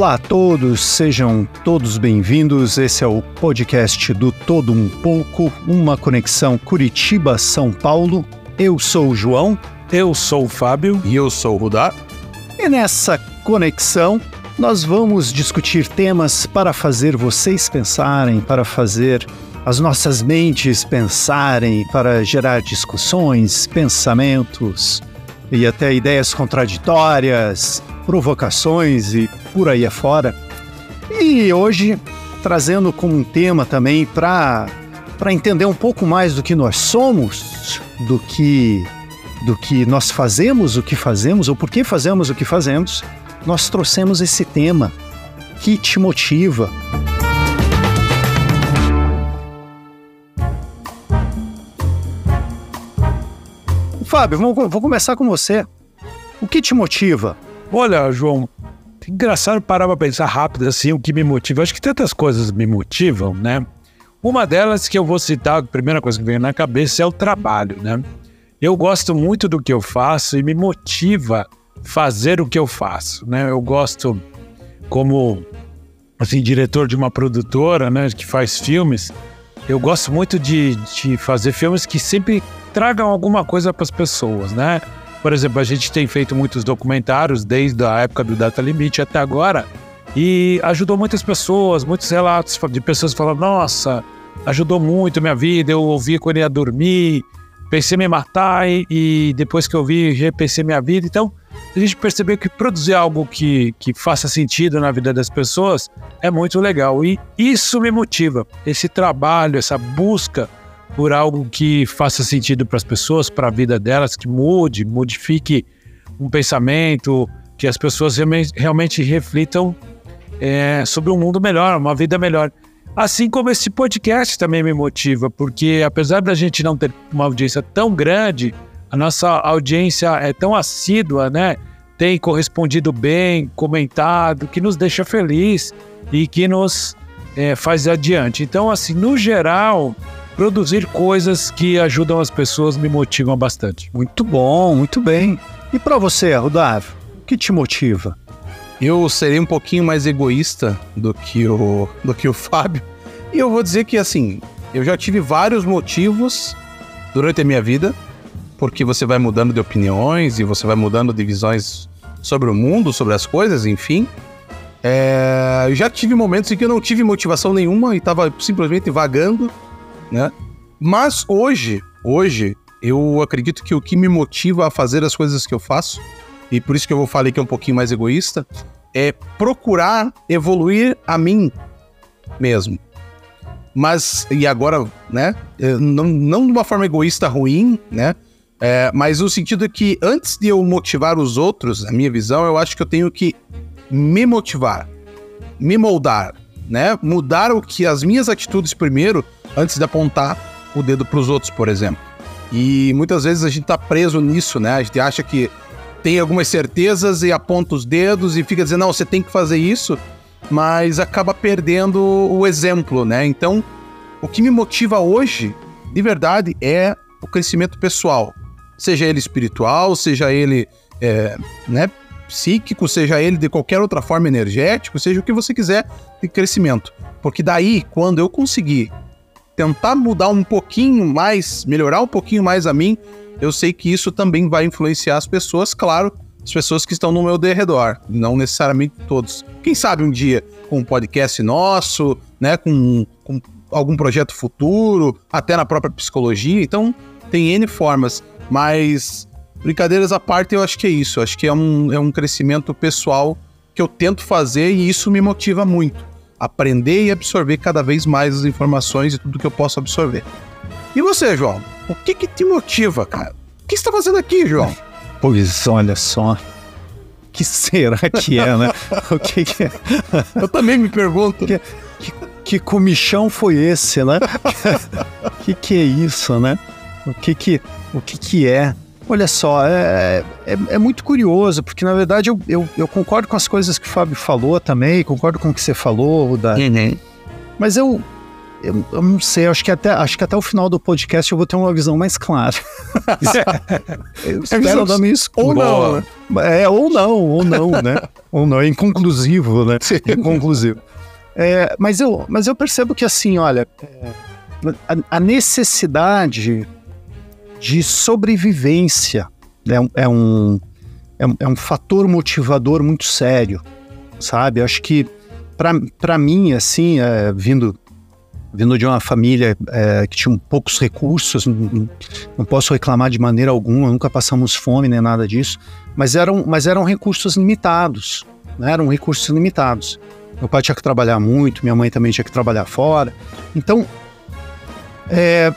Olá a todos, sejam todos bem-vindos. Esse é o podcast do Todo Um Pouco, uma conexão Curitiba-São Paulo. Eu sou o João. Eu sou o Fábio. E eu sou o Rudá. E nessa conexão, nós vamos discutir temas para fazer vocês pensarem, para fazer as nossas mentes pensarem, para gerar discussões, pensamentos e até ideias contraditórias, provocações e por aí afora. E hoje trazendo como um tema também para para entender um pouco mais do que nós somos, do que do que nós fazemos, o que fazemos ou por que fazemos o que fazemos, nós trouxemos esse tema que te motiva. Fábio, vou começar com você. O que te motiva? Olha, João, engraçado parar para pensar rápido assim, o que me motiva. Acho que tantas coisas me motivam, né? Uma delas que eu vou citar, a primeira coisa que vem na cabeça é o trabalho, né? Eu gosto muito do que eu faço e me motiva fazer o que eu faço, né? Eu gosto como assim diretor de uma produtora, né, que faz filmes. Eu gosto muito de, de fazer filmes que sempre tragam alguma coisa para as pessoas, né? Por exemplo, a gente tem feito muitos documentários desde a época do Data Limite até agora e ajudou muitas pessoas, muitos relatos de pessoas falando: Nossa, ajudou muito minha vida. Eu ouvi quando ia dormir, pensei em me matar e, depois que eu vi, repensei minha vida. Então, a gente percebeu que produzir algo que, que faça sentido na vida das pessoas é muito legal e isso me motiva. Esse trabalho, essa busca por algo que faça sentido para as pessoas, para a vida delas, que mude, modifique um pensamento, que as pessoas realmente reflitam é, sobre um mundo melhor, uma vida melhor. Assim como esse podcast também me motiva, porque apesar da gente não ter uma audiência tão grande, a nossa audiência é tão assídua, né? Tem correspondido bem, comentado, que nos deixa feliz e que nos é, faz adiante. Então, assim, no geral, produzir coisas que ajudam as pessoas me motivam bastante. Muito bom, muito bem. E para você, Rudávio, o que te motiva? Eu serei um pouquinho mais egoísta do que o do que o Fábio. E eu vou dizer que assim, eu já tive vários motivos durante a minha vida, porque você vai mudando de opiniões e você vai mudando de visões sobre o mundo, sobre as coisas, enfim. É, eu já tive momentos em que eu não tive motivação nenhuma e estava simplesmente vagando né? Mas hoje, hoje, eu acredito que o que me motiva a fazer as coisas que eu faço, e por isso que eu vou falar que é um pouquinho mais egoísta, é procurar evoluir a mim mesmo. Mas, e agora, né? Não, não de uma forma egoísta ruim, né? É, mas no sentido que antes de eu motivar os outros, a minha visão, eu acho que eu tenho que me motivar, me moldar, né? Mudar o que as minhas atitudes primeiro antes de apontar o dedo para os outros, por exemplo. E muitas vezes a gente está preso nisso, né? A gente acha que tem algumas certezas e aponta os dedos e fica dizendo, não, você tem que fazer isso, mas acaba perdendo o exemplo, né? Então, o que me motiva hoje, de verdade, é o crescimento pessoal. Seja ele espiritual, seja ele é, né, psíquico, seja ele de qualquer outra forma energético, seja o que você quiser de crescimento. Porque daí, quando eu conseguir tentar mudar um pouquinho mais, melhorar um pouquinho mais a mim, eu sei que isso também vai influenciar as pessoas, claro, as pessoas que estão no meu derredor, não necessariamente todos. Quem sabe um dia com um podcast nosso, né, com, com algum projeto futuro, até na própria psicologia. Então, tem N formas, mas brincadeiras à parte, eu acho que é isso. Eu acho que é um, é um crescimento pessoal que eu tento fazer e isso me motiva muito aprender e absorver cada vez mais as informações e tudo que eu posso absorver. E você, João? O que que te motiva, cara? O que você está fazendo aqui, João? Pois olha só. que será que é, né? o que, que é? Eu também me pergunto. Que, que, que comichão foi esse, né? O que, que é isso, né? O que que, o que, que é? Olha só, é, é, é, muito curioso, porque na verdade eu, eu, eu, concordo com as coisas que o Fábio falou também, concordo com o que você falou, da... Uhum. mas eu, eu, eu, não sei, acho que, até, acho que até o final do podcast eu vou ter uma visão mais clara. eu espero dar minha escura. Ou não, né? É, ou não, ou não, né? ou não, é inconclusivo, né? Inconclusivo. É, mas, eu, mas eu percebo que, assim, olha, é, a, a, necessidade de sobrevivência é um, é um, é um, é um fator motivador muito sério, sabe? Acho que, para mim, assim, é, vindo vindo de uma família é, que tinha poucos recursos, não, não, posso reclamar de maneira alguma, nunca passamos fome nem nada disso, mas eram, mas eram recursos limitados, né? eram recursos limitados. Meu pai tinha que trabalhar muito, minha mãe também tinha que trabalhar fora. Então, é,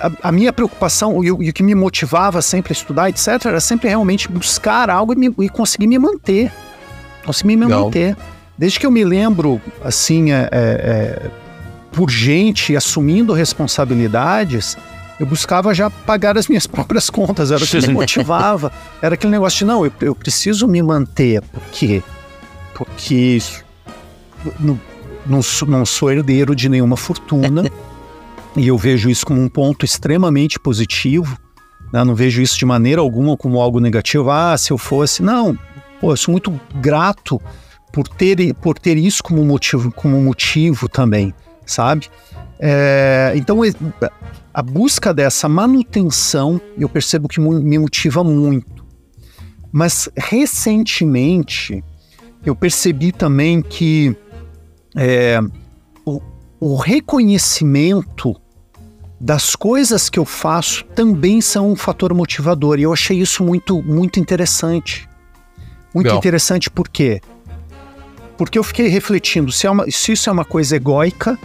a, a, minha preocupação e o, e o, que me motivava sempre a estudar, etc., era sempre realmente buscar algo e, me, e conseguir me manter. Conseguir me Legal. manter. Desde que eu me lembro, assim, é, é, é por gente assumindo responsabilidades, eu buscava já pagar as minhas próprias contas, era o que me motivava. Era aquele negócio de, não, eu, eu preciso me manter. Por quê? Porque não, não, sou, não sou herdeiro de nenhuma fortuna. e eu vejo isso como um ponto extremamente positivo. Né? Não vejo isso de maneira alguma como algo negativo. Ah, se eu fosse. Não, pô, eu sou muito grato por ter, por ter isso como motivo, como motivo também, sabe? É, então, a busca dessa manutenção eu percebo que me motiva muito. Mas recentemente eu percebi também que é, o, o reconhecimento das coisas que eu faço também são um fator motivador. E eu achei isso muito, muito interessante. Muito Legal. interessante por quê? Porque eu fiquei refletindo se, é uma, se isso é uma coisa egóica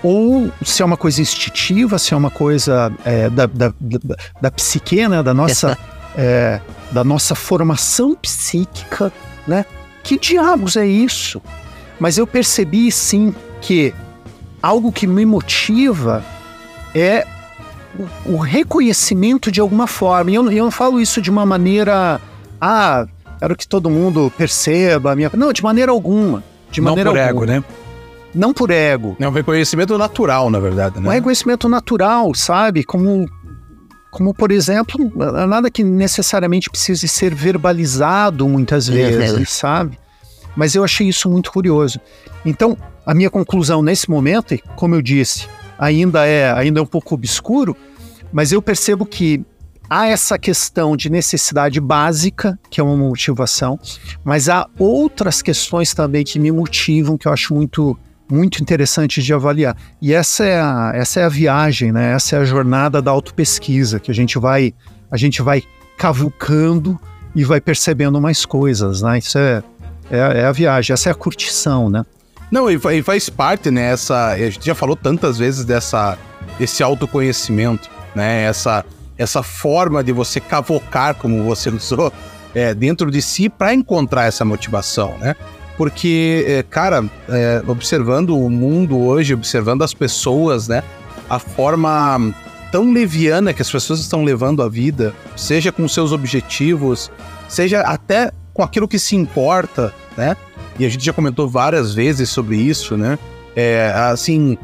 ou se é uma coisa instintiva, se é uma coisa é, da, da, da, da, psique, né? da, nossa, é, da nossa formação psíquica, né? Que diabos é isso? Mas eu percebi sim que algo que me motiva é o, reconhecimento de alguma forma. E eu, eu não falo isso de uma maneira. Ah, quero que todo mundo perceba a minha. Não, de maneira alguma. De não maneira por alguma. ego, né? Não por ego. É um reconhecimento natural, na verdade, né? Um reconhecimento natural, sabe? Como, como por exemplo, nada que necessariamente precise ser verbalizado muitas vezes, sabe? Mas eu achei isso muito curioso. Então, a minha conclusão nesse momento, como eu disse, ainda é, ainda é um pouco obscuro, mas eu percebo que há essa questão de necessidade básica, que é uma motivação, mas há outras questões também que me motivam, que eu acho muito muito interessante de avaliar. E essa é a, essa é a viagem, né? Essa é a jornada da autopesquisa, que a gente vai a gente vai cavucando e vai percebendo mais coisas, né? Isso é é, é a viagem, essa é a curtição, né? Não, e, e faz parte, né? Essa, a gente já falou tantas vezes dessa, desse autoconhecimento, né? Essa, essa forma de você cavocar, como você usou, é, dentro de si para encontrar essa motivação, né? Porque, é, cara, é, observando o mundo hoje, observando as pessoas, né? A forma tão leviana que as pessoas estão levando a vida, seja com seus objetivos, seja até com aquilo que se importa, né? E a gente já comentou várias vezes sobre isso, né? É, assim,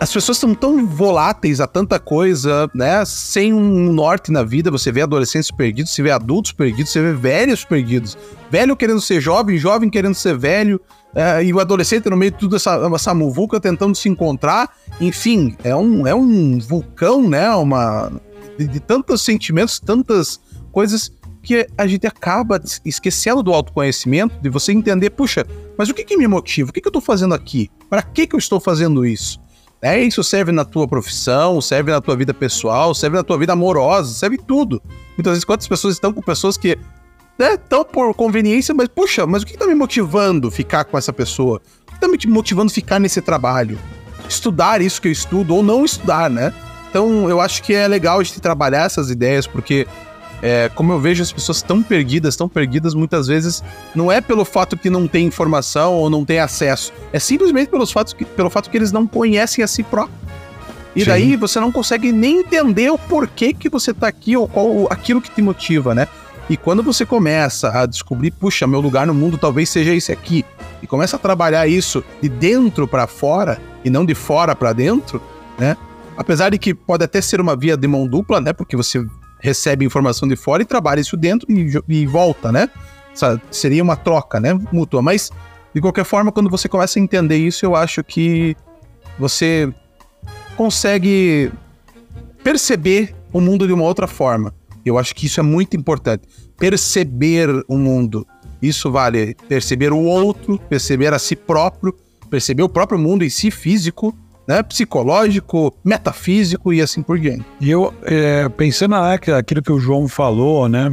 as pessoas estão tão voláteis a tanta coisa, né? Sem um norte na vida, você vê adolescentes perdidos, você vê adultos perdidos, você vê velhos perdidos. Velho querendo ser jovem, jovem querendo ser velho, é, e o adolescente no meio de tudo essa, essa muvuca tentando se encontrar. Enfim, é um, é um vulcão, né? Uma, de, de tantos sentimentos, tantas coisas que a gente acaba esquecendo do autoconhecimento, de você entender, puxa, mas o que, que me motiva? O que, que eu estou fazendo aqui? Para que, que eu estou fazendo isso? É, isso serve na tua profissão, serve na tua vida pessoal, serve na tua vida amorosa, serve tudo. Muitas vezes, quantas pessoas estão com pessoas que estão né, por conveniência, mas puxa, mas o que está me motivando ficar com essa pessoa? O que está me motivando ficar nesse trabalho? Estudar isso que eu estudo ou não estudar, né? Então, eu acho que é legal a gente trabalhar essas ideias, porque é, como eu vejo as pessoas tão perdidas, tão perdidas muitas vezes, não é pelo fato que não tem informação ou não tem acesso, é simplesmente pelos fatos que, pelo fato que eles não conhecem a si próprio. E Sim. daí você não consegue nem entender o porquê que você tá aqui ou qual aquilo que te motiva, né? E quando você começa a descobrir, puxa, meu lugar no mundo talvez seja esse aqui, e começa a trabalhar isso de dentro para fora e não de fora para dentro, né? Apesar de que pode até ser uma via de mão dupla, né? Porque você recebe informação de fora e trabalha isso dentro e, e volta, né? seria uma troca, né? Mútua. Mas, de qualquer forma, quando você começa a entender isso, eu acho que você consegue perceber o mundo de uma outra forma. Eu acho que isso é muito importante. Perceber o mundo. Isso vale perceber o outro, perceber a si próprio, perceber o próprio mundo em si físico, né? Psicológico, metafísico e assim por diante. E eu, é, pensando naquilo que o João falou, né?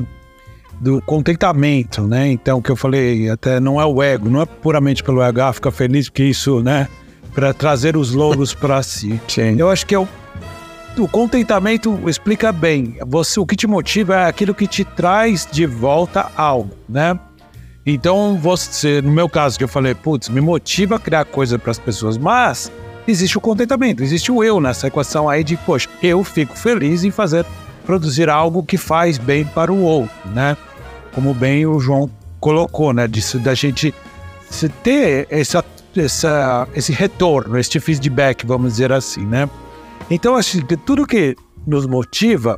Do contentamento, né? Então, que eu falei, até não é o ego, não é puramente pelo ego, ah, fica feliz porque isso, né? Para trazer os louros para si. Sim. Eu acho que é o o contentamento explica bem. Você, o que te motiva é aquilo que te traz de volta algo, né? Então, você, no meu caso, que eu falei, putz, me motiva a criar coisa para as pessoas, mas existe o contentamento, existe o eu nessa equação aí de, poxa, eu fico feliz em fazer, produzir algo que faz bem para o outro, né? Como bem o João colocou, né? Disso da gente ter essa, essa, esse retorno, este feedback, vamos dizer assim, né? Então, acho que tudo que nos motiva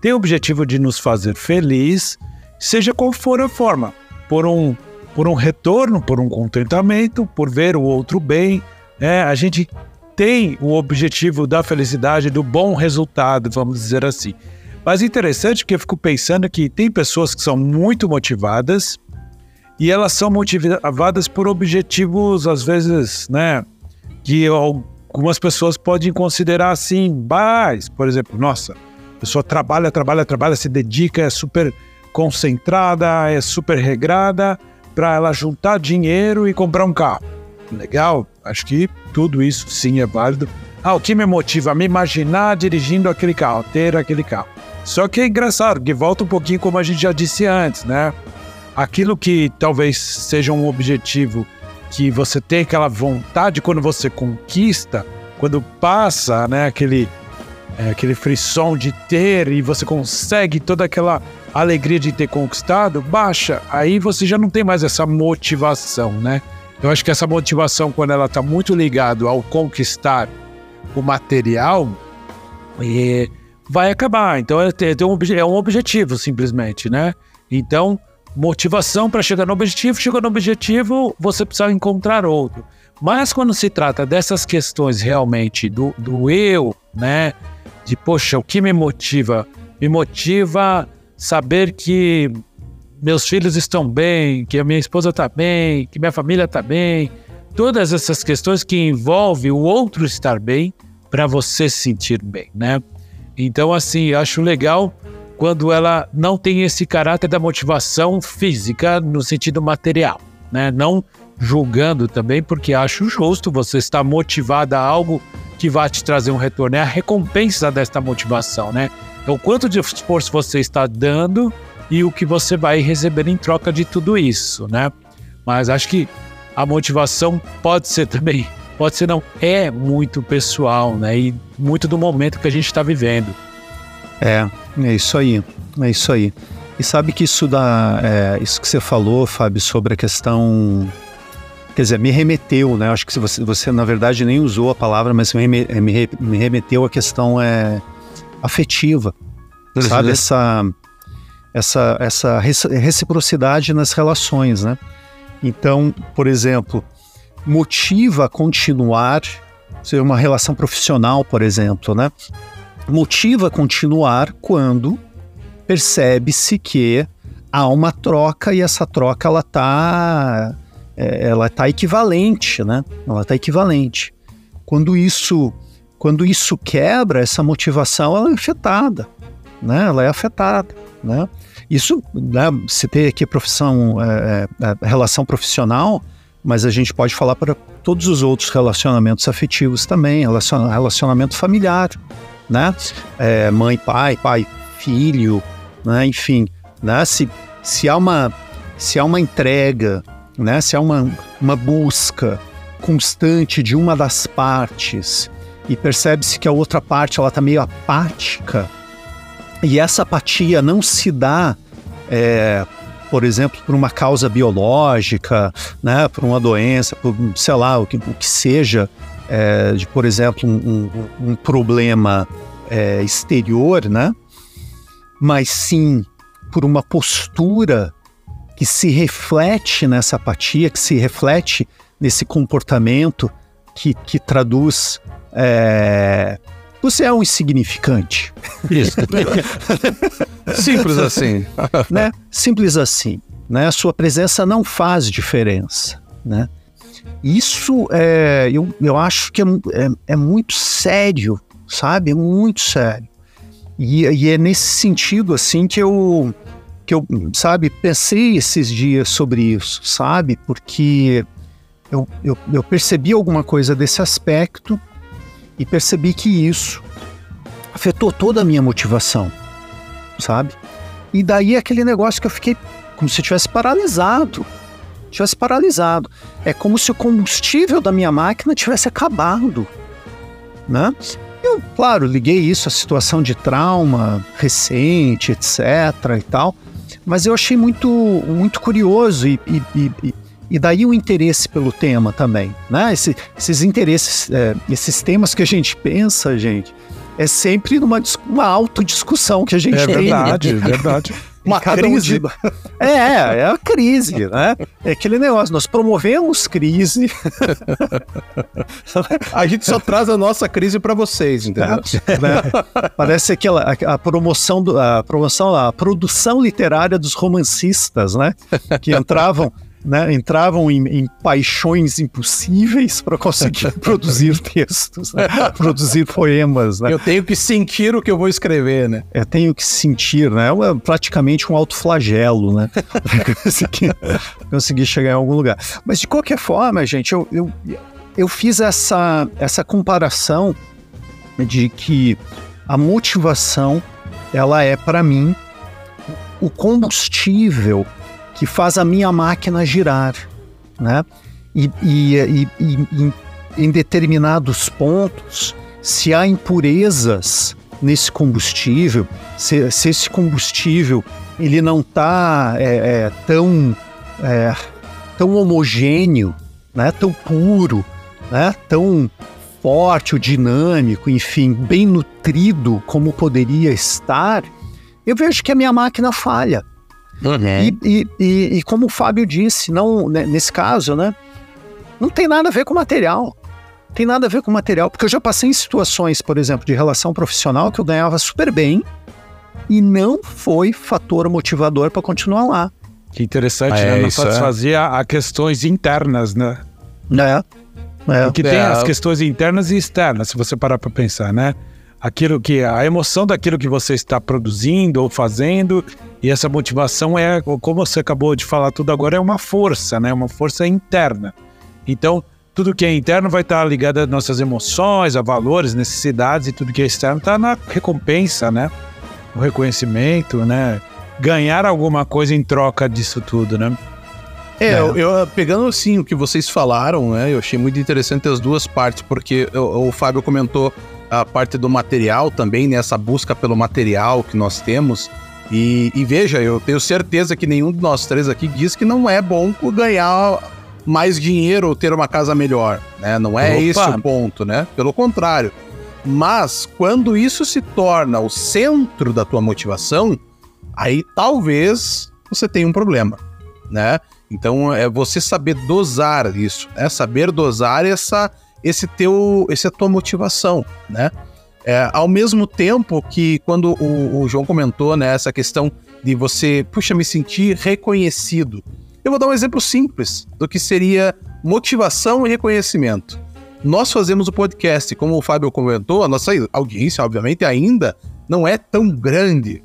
tem o objetivo de nos fazer feliz, seja qual for a forma, por um, por um retorno, por um contentamento, por ver o outro bem. É, a gente tem o objetivo da felicidade, do bom resultado, vamos dizer assim. Mas interessante que eu fico pensando que tem pessoas que são muito motivadas e elas são motivadas por objetivos, às vezes, né, que algumas pessoas podem considerar assim, mais, por exemplo, nossa, a pessoa trabalha, trabalha, trabalha, se dedica, é super concentrada, é super regrada para ela juntar dinheiro e comprar um carro. Legal, acho que tudo isso sim é válido. Ah, o que me motiva a me imaginar dirigindo aquele carro, ter aquele carro. Só que é engraçado, que volta um pouquinho como a gente já disse antes, né? Aquilo que talvez seja um objetivo que você tem aquela vontade quando você conquista, quando passa, né, aquele é, aquele frisson de ter e você consegue toda aquela alegria de ter conquistado, baixa, aí você já não tem mais essa motivação, né? Eu acho que essa motivação, quando ela está muito ligada ao conquistar o material, é, vai acabar. Então é, um, é um objetivo, simplesmente, né? Então, motivação para chegar no objetivo, chegou no objetivo, você precisa encontrar outro. Mas quando se trata dessas questões realmente do, do eu, né? De, poxa, o que me motiva? Me motiva saber que meus filhos estão bem, que a minha esposa está bem, que minha família está bem. Todas essas questões que envolvem o outro estar bem para você se sentir bem, né? Então, assim, acho legal quando ela não tem esse caráter da motivação física no sentido material, né? Não julgando também, porque acho justo você estar motivada a algo que vai te trazer um retorno, é a recompensa desta motivação, né? É o quanto de esforço você está dando e o que você vai receber em troca de tudo isso, né? Mas acho que a motivação pode ser também, pode ser não, é muito pessoal, né? E muito do momento que a gente está vivendo. É, é isso aí, é isso aí. E sabe que isso dá, é, isso que você falou, Fábio, sobre a questão, quer dizer, me remeteu, né? Acho que você, você na verdade nem usou a palavra, mas me, me, me remeteu à questão é, afetiva, uhum. sabe? Essa, essa, essa reciprocidade nas relações, né? Então, por exemplo, motiva a continuar, ser uma relação profissional, por exemplo, né? motiva a continuar quando percebe-se que há uma troca e essa troca ela tá é, ela tá equivalente, né? Ela tá equivalente. Quando isso quando isso quebra, essa motivação ela é afetada, né? Ela é afetada, né? Isso, né, se tem aqui profissão, é, é, relação profissional, mas a gente pode falar para todos os outros relacionamentos afetivos também, relacionamento familiar, né? É, mãe, pai, pai, filho, né? Enfim, né? Se, se há uma se há uma entrega, né? Se há uma, uma busca constante de uma das partes e percebe-se que a outra parte ela está meio apática e essa apatia não se dá é, por exemplo, por uma causa biológica, né, por uma doença, por, sei lá, o que, o que seja, é, de, por exemplo, um, um, um problema é, exterior, né? Mas sim por uma postura que se reflete nessa apatia, que se reflete nesse comportamento que, que traduz. É, você é um insignificante. Isso. Simples assim. né? Simples assim. Né? A sua presença não faz diferença. Né? Isso é, eu, eu acho que é, é, é muito sério, sabe? É muito sério. E, e, é nesse sentido assim que eu, que eu, sabe, pensei esses dias sobre isso, sabe? Porque eu, eu, eu percebi alguma coisa desse aspecto e percebi que isso afetou toda a minha motivação, sabe? E daí aquele negócio que eu fiquei como se tivesse paralisado. Tivesse paralisado. É como se o combustível da minha máquina tivesse acabado, né? Eu, claro, liguei isso à situação de trauma recente, etc e tal, mas eu achei muito, muito curioso e, e, e, e daí o interesse pelo tema também, né? Esse, esses interesses, é, esses temas que a gente pensa, gente, é sempre numa uma autodiscussão que a gente é tem. Verdade, é verdade. Uma crise. Um de... É, é a crise, né? É aquele negócio, nós promovemos crise. a gente só traz a nossa crise para vocês, entendeu? É, né? Parece aquela a, a promoção do, a promoção, a produção literária dos romancistas, né? Que entravam né, entravam em, em, paixões impossíveis para conseguir produzir textos, né, produzir poemas. Né. Eu tenho que sentir o que eu vou escrever, né? Eu tenho que sentir, né? É praticamente um autoflagelo, né? conseguir, conseguir chegar em algum lugar. Mas de qualquer forma, gente, eu, eu, eu fiz essa, essa comparação de que a motivação ela é para mim o combustível que faz a minha máquina girar, né? E, e, e, e em determinados pontos, se há impurezas nesse combustível, se, se esse combustível ele não está é, é, tão, é, tão homogêneo, né? tão puro, né? tão forte, ou dinâmico, enfim, bem nutrido como poderia estar, eu vejo que a minha máquina falha. Uhum. E, e, e, e, como o Fábio disse, não, né, nesse caso, né? Não tem nada a ver com material. Tem nada a ver com material, porque eu já passei em situações, por exemplo, de relação profissional que eu ganhava super bem e não foi fator motivador para continuar lá. Que interessante, né? é, né? Não satisfazia é. a questões internas, né? É. é. E que tem é. as questões internas e externas, se você parar para pensar, né? aquilo que a emoção daquilo que você está produzindo ou fazendo e essa motivação é como você acabou de falar tudo agora é uma força né? Uma força interna. Então tudo que é interno vai estar ligado às nossas emoções a valores necessidades e tudo que é externo está na recompensa né? O reconhecimento né? Ganhar alguma coisa em troca disso tudo né? É, eu, eu, pegando assim o que vocês falaram, né? Eu achei muito interessante as duas partes, porque o, o Fábio comentou a parte do material também, né, busca pelo material que nós temos. E, e, veja, eu tenho certeza que nenhum de nós três aqui diz que não é bom ganhar mais dinheiro ou ter uma casa melhor, né? Não é Opa. esse o ponto, né? Pelo contrário. Mas quando isso se torna o centro da tua motivação, aí talvez você tenha um problema, né? Então é você saber dosar isso, né? Saber dosar essa esse teu, essa tua motivação, né? É, ao mesmo tempo que quando o, o, João comentou né, essa questão de você, puxa, me sentir reconhecido. Eu vou dar um exemplo simples do que seria motivação e reconhecimento. Nós fazemos o podcast, como o Fábio comentou, a nossa audiência, obviamente, ainda não é tão grande.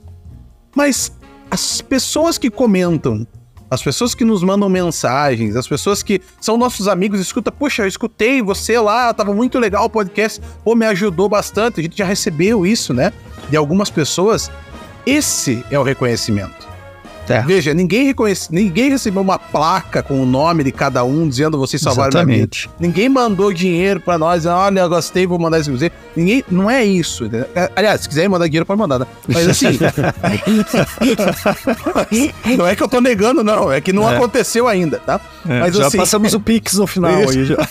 Mas as pessoas que comentam as pessoas que nos mandam mensagens, as pessoas que são nossos amigos, escuta, puxa, eu escutei você lá, tava muito legal o podcast, pô, me ajudou bastante. A gente já recebeu isso, né? De algumas pessoas. Esse é o reconhecimento. É. Veja, ninguém reconhece, ninguém recebeu uma placa com o nome de cada um dizendo vocês salvaram Exatamente. minha vida. Ninguém mandou dinheiro para nós, olha, eu gostei, vou mandar esse museu. Ninguém, não é isso. Entendeu? É, aliás, se quiser mandar dinheiro, pode mandar, né? Mas assim. não é que eu tô negando, não. É que não é. aconteceu ainda, tá? É, Mas, já assim, passamos o Pix no final aí. Já.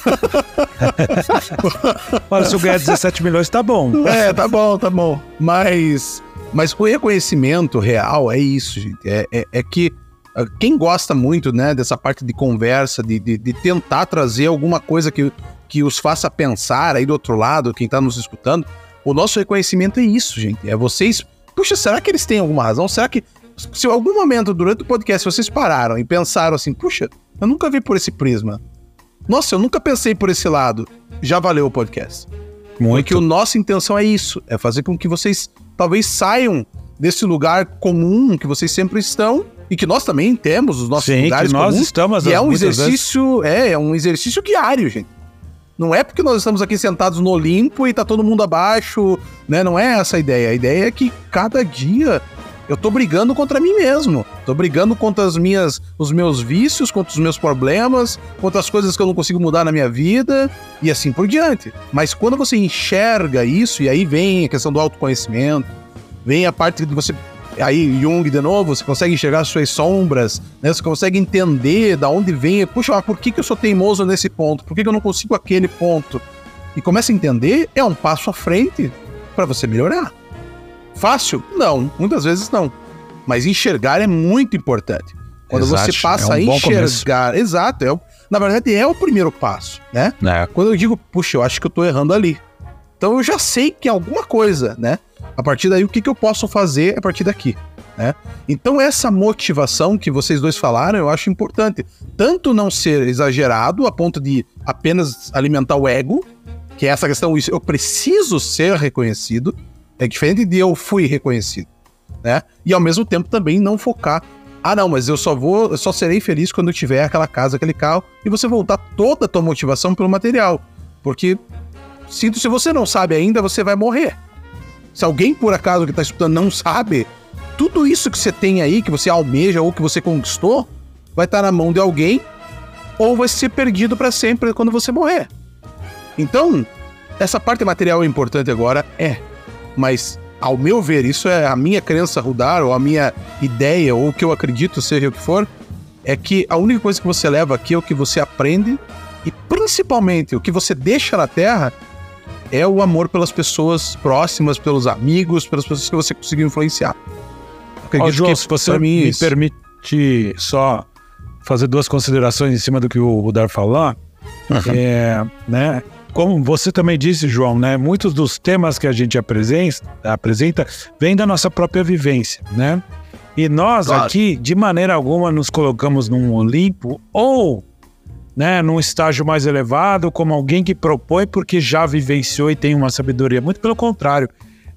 Olha, se eu ganhar 17 milhões, tá bom. É, tá bom, tá bom. Mas mas o reconhecimento real é isso, gente. É, é, é que ah, quem gosta muito, né, dessa parte de conversa, de, de, de, tentar trazer alguma coisa que, que os faça pensar aí do outro lado, quem tá nos escutando, o nosso reconhecimento é isso, gente. É vocês. Puxa, será que eles têm alguma razão? Será que. Se em algum momento durante o podcast vocês pararam e pensaram assim, puxa, eu nunca vi por esse prisma. Nossa, eu nunca pensei por esse lado. Já valeu o podcast. Muito. Porque a nossa intenção é isso, é fazer com que vocês talvez saiam desse lugar comum que vocês sempre estão e que nós também temos os nossos Sim, lugares que nós comuns. estamos e é um exercício, é, é um exercício diário, gente. Não é porque nós estamos aqui sentados no Olimpo e tá todo mundo abaixo, né? Não é essa a ideia. A ideia é que cada dia eu tô brigando contra mim mesmo. Tô brigando contra as minhas, os meus vícios, contra os meus problemas, contra as coisas que eu não consigo mudar na minha vida e assim por diante. Mas quando você enxerga isso, e aí vem a questão do autoconhecimento, vem a parte de você aí Jung de novo, você consegue enxergar as suas sombras, né? Você consegue entender da onde vem, puxa, mas por que, que eu sou teimoso nesse ponto? Por que, que eu não consigo aquele ponto? E começa a entender, é um passo à frente para você melhorar. Fácil? Não, muitas vezes não. Mas enxergar é muito importante. Quando exato, você passa é um a enxergar, exato, é na verdade é o primeiro passo, né? É. Quando eu digo, puxa, eu acho que eu tô errando ali. Então eu já sei que é alguma coisa, né? A partir daí, o que, que eu posso fazer a partir daqui? Né? Então, essa motivação que vocês dois falaram, eu acho importante. Tanto não ser exagerado a ponto de apenas alimentar o ego, que é essa questão, eu preciso ser reconhecido, é diferente de eu fui reconhecido. Né? E ao mesmo tempo também não focar. Ah, não, mas eu só vou, eu só serei feliz quando eu tiver aquela casa, aquele carro, e você voltar toda a tua motivação pelo material. Porque sinto se você não sabe ainda, você vai morrer. Se alguém, por acaso, que está escutando não sabe, tudo isso que você tem aí, que você almeja ou que você conquistou, vai estar tá na mão de alguém ou vai ser perdido para sempre quando você morrer. Então, essa parte material é importante agora, é. Mas, ao meu ver, isso é a minha crença rudar, ou a minha ideia, ou o que eu acredito, seja o que for, é que a única coisa que você leva aqui é o que você aprende e, principalmente, o que você deixa na Terra é o amor pelas pessoas próximas, pelos amigos, pelas pessoas que você conseguiu influenciar. Ó, João, se você me isso. permite só fazer duas considerações em cima do que o Rudar falou, uhum. é, né? Como você também disse, João, né? Muitos dos temas que a gente apresenta, apresenta vêm da nossa própria vivência, né? E nós claro. aqui, de maneira alguma, nos colocamos num Olimpo ou né, num estágio mais elevado, como alguém que propõe porque já vivenciou e tem uma sabedoria. Muito pelo contrário.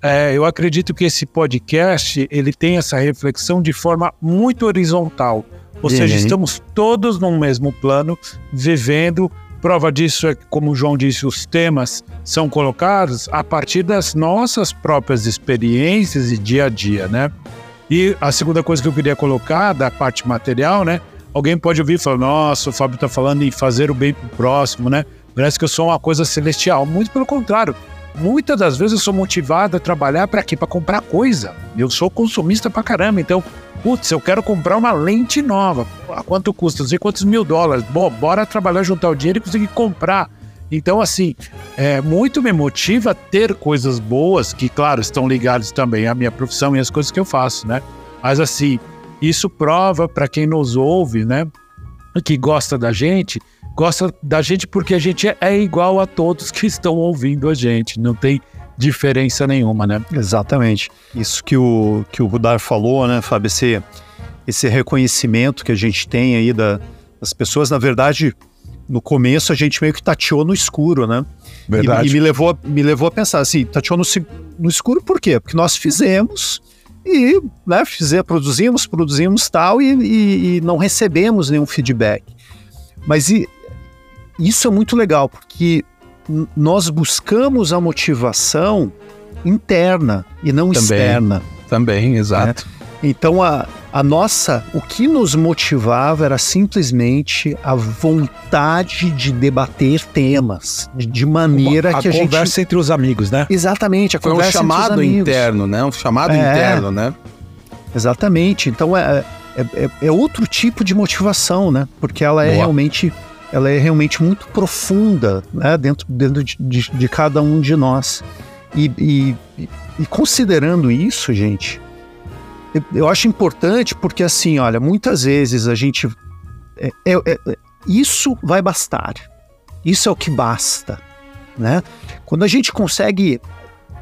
É, eu acredito que esse podcast ele tem essa reflexão de forma muito horizontal. Ou uhum. seja, estamos todos no mesmo plano, vivendo. Prova disso é que, como o João disse, os temas são colocados a partir das nossas próprias experiências e dia a dia, né? E a segunda coisa que eu queria colocar da parte material, né? Alguém pode ouvir e falar: nossa, o Fábio está falando em fazer o bem pro próximo, né? Parece que eu sou uma coisa celestial. Muito pelo contrário. Muitas das vezes eu sou motivado a trabalhar para quê? Para comprar coisa. Eu sou consumista pra caramba. Então, putz, eu quero comprar uma lente nova. A quanto custa? Não sei quantos mil dólares. Bom, bora trabalhar, juntar o dinheiro e conseguir comprar. Então, assim, é, muito me motiva ter coisas boas, que, claro, estão ligadas também à minha profissão e às coisas que eu faço, né? Mas, assim, isso prova para quem nos ouve, né? Que gosta da gente, gosta da gente porque a gente é, é igual a todos que estão ouvindo a gente. Não tem diferença nenhuma, né? Exatamente. Isso que o, que o Rudar falou, né, Fábio? Esse, esse reconhecimento que a gente tem aí da, das pessoas, na verdade, no começo a gente meio que tateou no escuro, né? Verdade. E, e me, levou, me levou a pensar assim, tateou no, no escuro por quê? Porque nós fizemos e né, fizer, produzimos, produzimos tal e, e, e não recebemos nenhum feedback. Mas e, isso é muito legal, porque nós buscamos a motivação interna e não também, externa. Também, exato. Né? Então a, a nossa, o que nos motivava era simplesmente a vontade de debater temas de, de maneira Uma, a que a, gente. A conversa entre os amigos, né? Exatamente, a Foi conversa um chamado interno, né? Um chamado é, interno, né? Exatamente. Então é, é, é, é, outro tipo de motivação, né? Porque ela é Boa. realmente ela é realmente muito profunda né? dentro, dentro de, de, de cada um de nós. E, e, e considerando isso, gente, eu, eu acho importante porque, assim, olha, muitas vezes a gente. É, é, é, isso vai bastar. Isso é o que basta. Né? Quando a gente consegue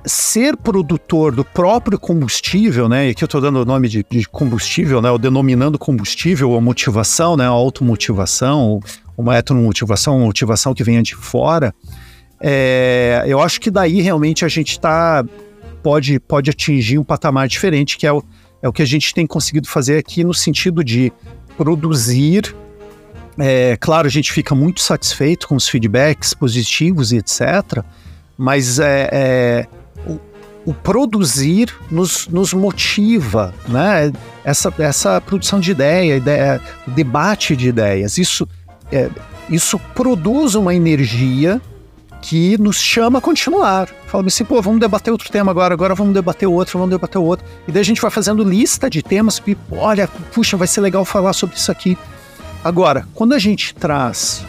ser produtor do próprio combustível, né? E aqui eu estou dando o nome de, de, combustível, né? Ou denominando combustível a motivação, né? A automotivação, uma heteromotivação, uma motivação que venha de fora. É, eu acho que daí realmente a gente tá, pode, pode atingir um patamar diferente, que é o, é o que a gente tem conseguido fazer aqui no sentido de produzir. É, claro, a gente fica muito satisfeito com os feedbacks positivos e etc. Mas é, é o produzir nos, nos motiva, né? Essa, essa produção de ideia, ideia, o debate de ideias, isso, é, isso produz uma energia que nos chama a continuar. Fala assim, pô, vamos debater outro tema agora, agora vamos debater outro, vamos debater outro. E daí a gente vai fazendo lista de temas, e, olha, puxa, vai ser legal falar sobre isso aqui. Agora, quando a gente traz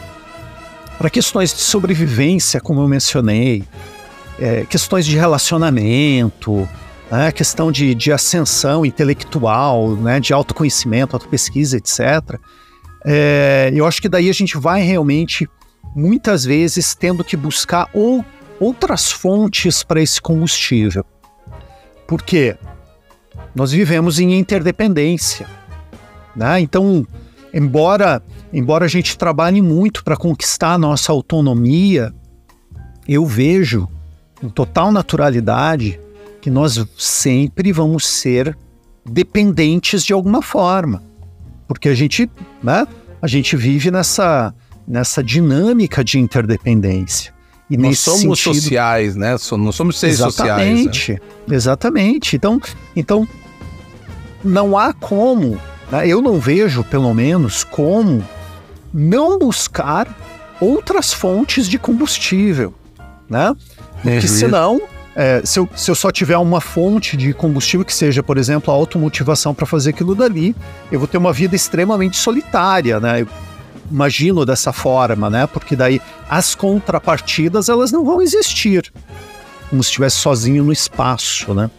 para questões de sobrevivência, como eu mencionei, é, questões de relacionamento, né, questão de, de ascensão intelectual, né, de autoconhecimento, autopesquisa, etc. É, eu acho que daí a gente vai realmente, muitas vezes, tendo que buscar ou, outras fontes para esse combustível. Por quê? Nós vivemos em interdependência. Né? Então, embora, embora a gente trabalhe muito para conquistar a nossa autonomia, eu vejo com total naturalidade que nós sempre vamos ser dependentes de alguma forma, porque a gente, né, a gente vive nessa nessa dinâmica de interdependência. E nós somos sentido... sociais, né? Não somos seres exatamente, sociais. Né? Exatamente. Então, então não há como, né? eu não vejo, pelo menos, como não buscar outras fontes de combustível, né? Porque senão, é, se, eu, se eu só tiver uma fonte de combustível que seja, por exemplo, a automotivação para fazer aquilo dali, eu vou ter uma vida extremamente solitária, né? Eu imagino dessa forma, né? Porque daí as contrapartidas elas não vão existir, como se estivesse sozinho no espaço, né?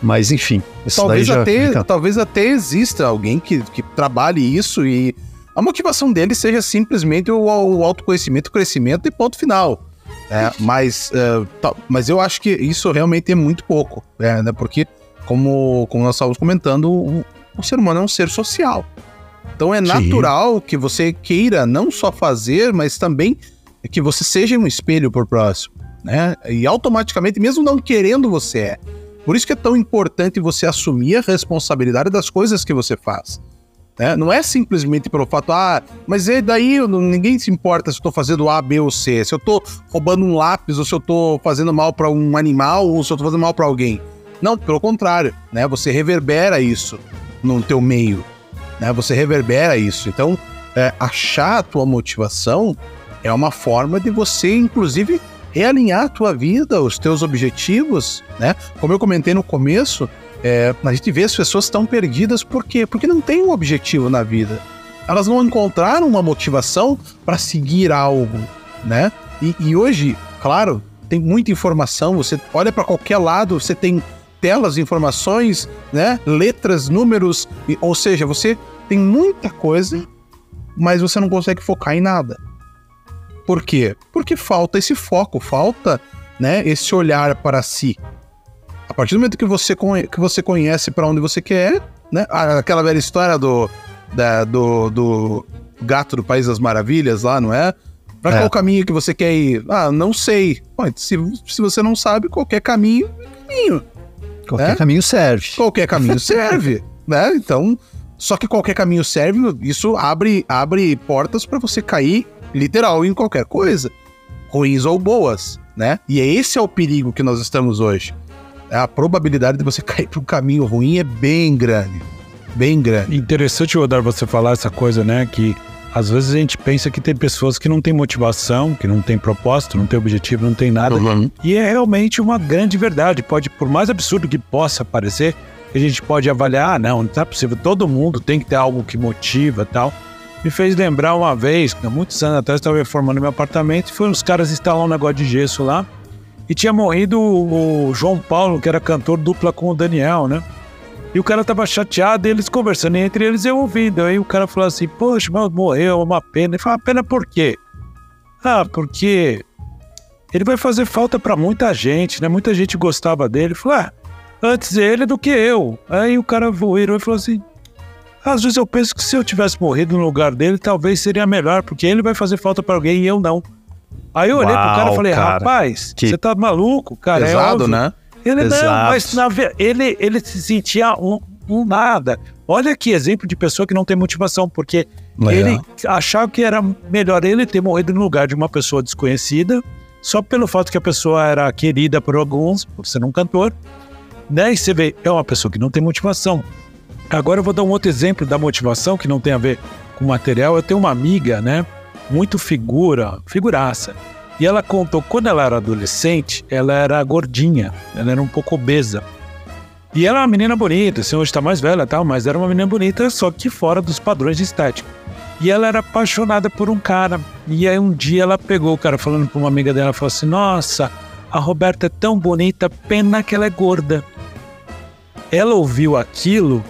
Mas enfim, talvez até fica... talvez até exista alguém que, que trabalhe isso e a motivação dele seja simplesmente o, o autoconhecimento, o crescimento e ponto final. É, mas, uh, tá, mas eu acho que isso realmente é muito pouco, é, né? Porque, como, como nós estávamos comentando, o, o ser humano é um ser social. Então é Sim. natural que você queira não só fazer, mas também que você seja um espelho por próximo, né? E automaticamente, mesmo não querendo, você é. Por isso que é tão importante você assumir a responsabilidade das coisas que você faz. Né? Não é simplesmente pelo fato, ah, mas e daí ninguém se importa se eu tô fazendo A, B ou C, se eu tô roubando um lápis, ou se eu tô fazendo mal para um animal, ou se eu tô fazendo mal para alguém. Não, pelo contrário, né? Você reverbera isso no teu meio, né? Você reverbera isso. Então, é, achar a tua motivação é uma forma de você, inclusive, realinhar a tua vida, os teus objetivos, né? Como eu comentei no começo, é, a gente vê as pessoas estão perdidas por quê? Porque não tem um objetivo na vida. Elas não encontraram uma motivação para seguir algo, né? E, e, hoje, claro, tem muita informação. Você olha para qualquer lado, você tem telas, informações, né? Letras, números, e, ou seja, você tem muita coisa, mas você não consegue focar em nada. Por quê? Porque falta esse foco, falta, né? Esse olhar para si. A partir do momento que você, que você conhece para onde você quer, né? Aquela velha história do, da, do, do gato do País das Maravilhas lá, não é? Pra é. qual caminho que você quer ir? Ah, não sei. Bom, se, se você não sabe, qualquer caminho é caminho. Qualquer né? caminho serve. Qualquer caminho serve, né? Então, só que qualquer caminho serve, isso abre, abre portas para você cair literal em qualquer coisa, ruins ou boas, né? E esse é o perigo que nós estamos hoje a probabilidade de você cair para um caminho ruim é bem grande. Bem grande. Interessante, Rodar, você falar essa coisa, né? Que às vezes a gente pensa que tem pessoas que não têm motivação, que não têm propósito, não têm objetivo, não tem nada. Uhum. E é realmente uma grande verdade. Pode, por mais absurdo que possa parecer, a gente pode avaliar, ah, não, não tá possível. Todo mundo tem que ter algo que motiva tal. Me fez lembrar uma vez, há muitos anos atrás, estava reformando meu apartamento e foram os caras instalar um negócio de gesso lá. E tinha morrido o João Paulo, que era cantor dupla com o Daniel, né? E o cara tava chateado, e eles conversando entre eles, eu ouvindo. Aí o cara falou assim: Poxa, mas morreu, é uma pena. Ele falou: Pena por quê? Ah, porque ele vai fazer falta para muita gente, né? Muita gente gostava dele. Ele falou: Ah, antes ele do que eu. Aí o cara virou e falou assim: Às vezes eu penso que se eu tivesse morrido no lugar dele, talvez seria melhor, porque ele vai fazer falta para alguém e eu não. Aí eu olhei Uau, pro cara e falei: cara, Rapaz, que... você tá maluco, cara? É Pesado, é né? Ele Exato. não, mas na, ele, ele se sentia um, um nada. Olha que exemplo de pessoa que não tem motivação, porque Legal. ele achava que era melhor ele ter morrido no lugar de uma pessoa desconhecida, só pelo fato que a pessoa era querida por alguns, por ser um cantor, né? E você vê, é uma pessoa que não tem motivação. Agora eu vou dar um outro exemplo da motivação que não tem a ver com material. Eu tenho uma amiga, né? Muito figura, figuraça. E ela contou, quando ela era adolescente, ela era gordinha, ela era um pouco obesa. E ela é uma menina bonita, assim, hoje tá mais velha tal, mas era uma menina bonita, só que fora dos padrões de estética. E ela era apaixonada por um cara. E aí um dia ela pegou o cara falando pra uma amiga dela, falou assim, nossa, a Roberta é tão bonita, pena que ela é gorda. Ela ouviu aquilo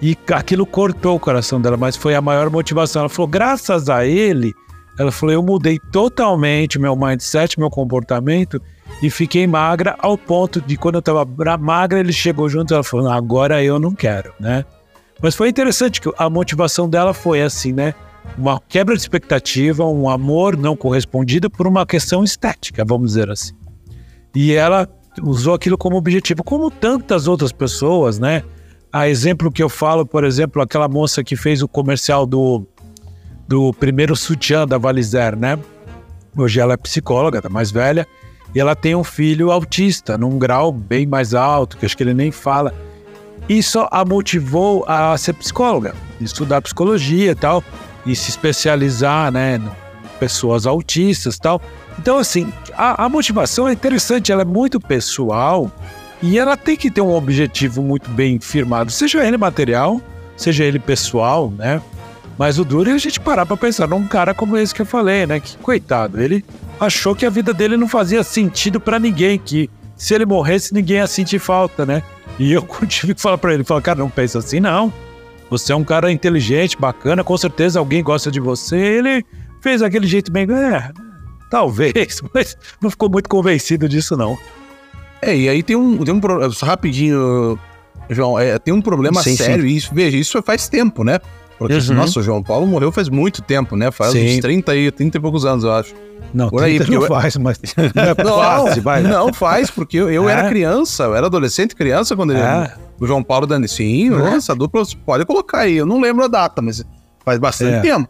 e aquilo cortou o coração dela, mas foi a maior motivação. Ela falou, graças a ele, ela falou: eu mudei totalmente meu mindset, meu comportamento e fiquei magra ao ponto de quando eu estava magra, ele chegou junto e ela falou: agora eu não quero, né? Mas foi interessante que a motivação dela foi assim, né? Uma quebra de expectativa, um amor não correspondido por uma questão estética, vamos dizer assim. E ela usou aquilo como objetivo, como tantas outras pessoas, né? A exemplo que eu falo, por exemplo, aquela moça que fez o comercial do do primeiro sutiã da Valizer, né? Hoje ela é psicóloga, tá mais velha, e ela tem um filho autista, num grau bem mais alto, que acho que ele nem fala. Isso a motivou a ser psicóloga, estudar psicologia e tal, e se especializar, né, em pessoas autistas e tal. Então, assim, a, a motivação é interessante, ela é muito pessoal e ela tem que ter um objetivo muito bem firmado, seja ele material, seja ele pessoal, né? Mas o duro é a gente parar pra pensar num cara como esse que eu falei, né? Que coitado, ele achou que a vida dele não fazia sentido para ninguém, que se ele morresse ninguém ia sentir falta, né? E eu tive que falar para ele, falar, cara, não pensa assim não. Você é um cara inteligente, bacana, com certeza alguém gosta de você. Ele fez aquele jeito bem, é, talvez, mas não ficou muito convencido disso não. É, e aí tem um, tem um rapidinho, João, é, tem um problema sim, sério, sim. isso, veja, isso faz tempo, né? Porque, uhum. nossa, o João Paulo morreu faz muito tempo, né? Faz Sim. uns 30 e, 30 e poucos anos, eu acho. Não, Por aí, não eu... faz, mas não, quase, vai. Não, faz, porque eu, eu é? era criança, eu era adolescente criança quando ele... É. O João Paulo Dani, sim, é. essa dupla pode colocar aí. Eu não lembro a data, mas faz bastante é. tempo.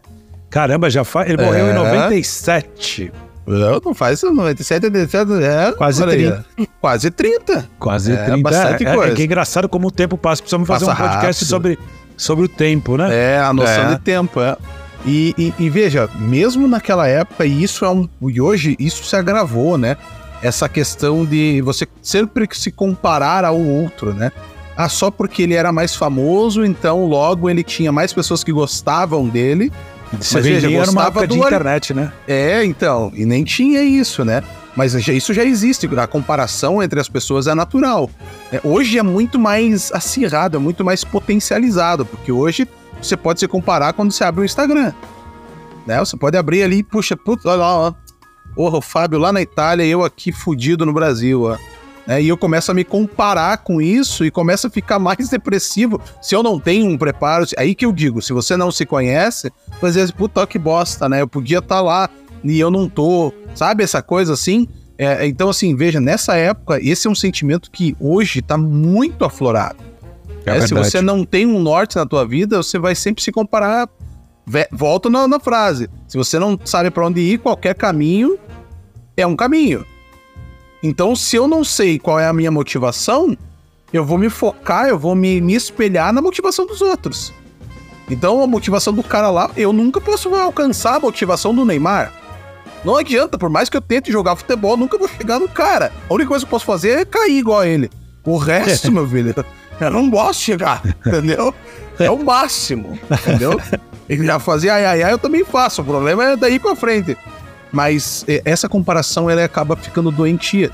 Caramba, já faz. Ele morreu em 97. É. Não, não faz 97, 97, é. Quase 30. Quase 30. Quase 30. É bastante é, coisa. É, que é engraçado como o tempo passa. Precisamos fazer passa um podcast rápido. sobre sobre o tempo, né? É, a noção é. de tempo, é. E, e, e, veja, mesmo naquela época, e isso é um. E hoje isso se agravou, né? Essa questão de você sempre se comparar ao outro, né? Ah, só porque ele era mais famoso, então logo ele tinha mais pessoas que gostavam dele. Você mas veja, gostava do... de internet, né? É, então, e nem tinha isso, né? Mas isso já existe, a comparação entre as pessoas é natural. É, hoje é muito mais acirrado, é muito mais potencializado, porque hoje você pode se comparar quando você abre o Instagram. Né? Você pode abrir ali, puxa, putz, olha lá, ó. Porra, o Fábio lá na Itália eu aqui fudido no Brasil, ó. É, e eu começo a me comparar com isso e começo a ficar mais depressivo se eu não tenho um preparo. Aí que eu digo, se você não se conhece, às vezes, puta que bosta, né? Eu podia estar tá lá e eu não tô. Sabe essa coisa assim? É, então, assim, veja, nessa época, esse é um sentimento que hoje está muito aflorado. É é, se você não tem um norte na tua vida, você vai sempre se comparar. Volto na, na frase. Se você não sabe para onde ir, qualquer caminho é um caminho. Então, se eu não sei qual é a minha motivação, eu vou me focar, eu vou me, me espelhar na motivação dos outros. Então, a motivação do cara lá, eu nunca posso alcançar a motivação do Neymar. Não adianta, por mais que eu tente jogar futebol, nunca vou chegar no cara. A única coisa que eu posso fazer é cair igual a ele. O resto, meu filho, eu não gosto de chegar, entendeu? É o máximo, entendeu? Ele já fazia ai, ai, ai, eu também faço. O problema é daí pra frente. Mas essa comparação, ela acaba ficando doentia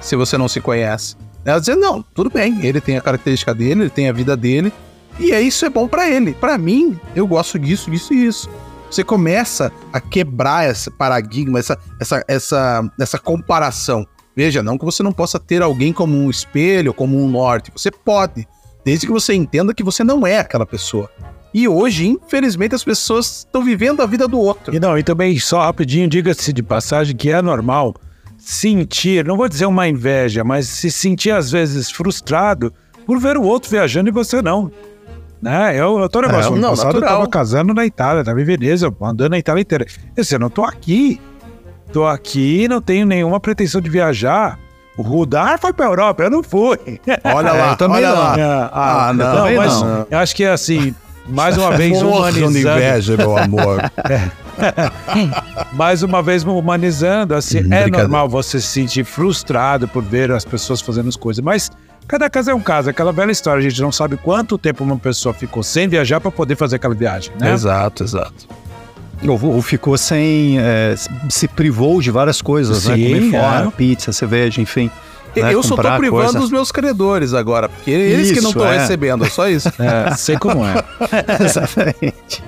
se você não se conhece. Ela dizer, não, tudo bem, ele tem a característica dele, ele tem a vida dele, e é isso é bom para ele. Para mim, eu gosto disso, disso e isso. Você começa a quebrar esse paradigma, essa, essa, essa, essa comparação. Veja, não que você não possa ter alguém como um espelho, como um norte. Você pode, desde que você entenda que você não é aquela pessoa. E hoje, infelizmente, as pessoas estão vivendo a vida do outro. E não, e também, só rapidinho, diga-se de passagem que é normal sentir, não vou dizer uma inveja, mas se sentir às vezes frustrado por ver o outro viajando e você não. Né? Eu, eu tô negócio, é, não, passado natural. eu tava casando na Itália, tava em Veneza, andando na Itália inteira. Eu eu não tô aqui. Tô aqui, não tenho nenhuma pretensão de viajar. O Rudar foi pra Europa, eu não fui. Olha lá, eu também olha não. lá. É, ah, ah, não, não mas não. eu acho que é assim, mais uma vez humanizando. de inveja, meu amor. mais uma vez humanizando, assim, hum, é normal você se sentir frustrado por ver as pessoas fazendo as coisas, mas cada caso é um caso, aquela velha história, a gente não sabe quanto tempo uma pessoa ficou sem viajar para poder fazer aquela viagem, né? Exato, exato. Ou, ou ficou sem, é, se privou de várias coisas, Sim, né? Comer fora, é. pizza, cerveja, enfim. Né? Eu só tô privando coisa. os meus credores agora, porque eles que não Isso, estão é. recebendo, é só isso. É, sei como é. Exatamente.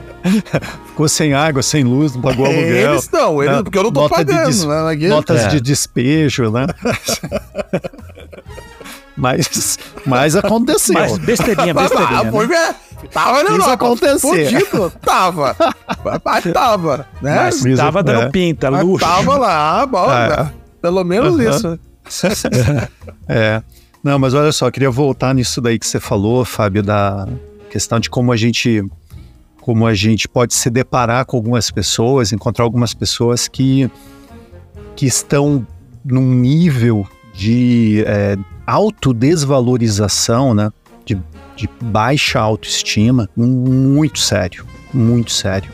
Ficou sem água, sem luz, não pagou aluguel. Eles estão, eles, né? porque eu não tô Nota de pagando. des- né? Notas É. de despejo, né? mas, mas aconteceu. Mas besteirinha, Mas, besteirinha. ah, né? foi, é, tava na Isso Europa, acontecer. fudido, tava. Mas tava, né? Mas Isso, tava dando é. pinta, Mas luxo. tava lá, bom, É. né? pelo menos Aham. isso. É. Não, mas olha só, queria voltar nisso daí que você falou, Fábio, da questão de como a gente como a gente pode se deparar com algumas pessoas, encontrar algumas pessoas que que estão num nível de é, autodesvalorização, né? De, de baixa autoestima, muito sério, muito sério.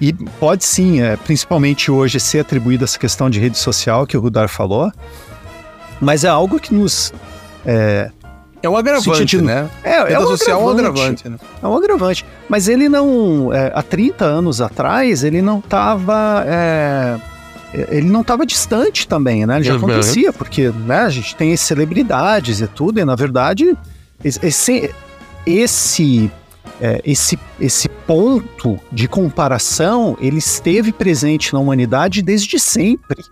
E pode sim, é, principalmente hoje, ser atribuída essa questão de rede social que o Rudar falou, mas é algo que nos. É, É um agravante, Sentido- né? é, é um social é um agravante. agravante, né? É um agravante. Mas ele não. é, há 30 anos atrás, ele não estava. Ele não estava distante também, né? Ele já Uhum. acontecia, porque né, a gente tem celebridades e tudo, e na verdade, esse. esse, esse é, esse, esse ponto de comparação ele esteve presente na humanidade desde sempre,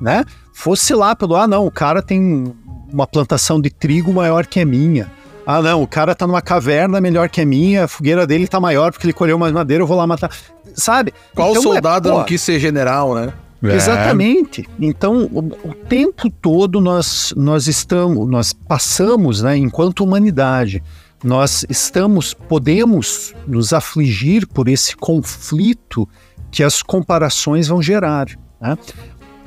né? Fosse lá pelo ah não, o cara tem uma plantação de trigo maior que a minha. Ah não, o cara tá numa caverna melhor que a minha, a fogueira dele tá maior porque ele colheu mais madeira, eu vou lá matar. Sabe? Qual Então, é, soldado pô, não quis ser general, né? É. Exatamente. Então, o, o tempo todo nós, nós estamos, nós passamos, né, enquanto humanidade, nós estamos, podemos nos afligir por esse conflito que as comparações vão gerar. Né?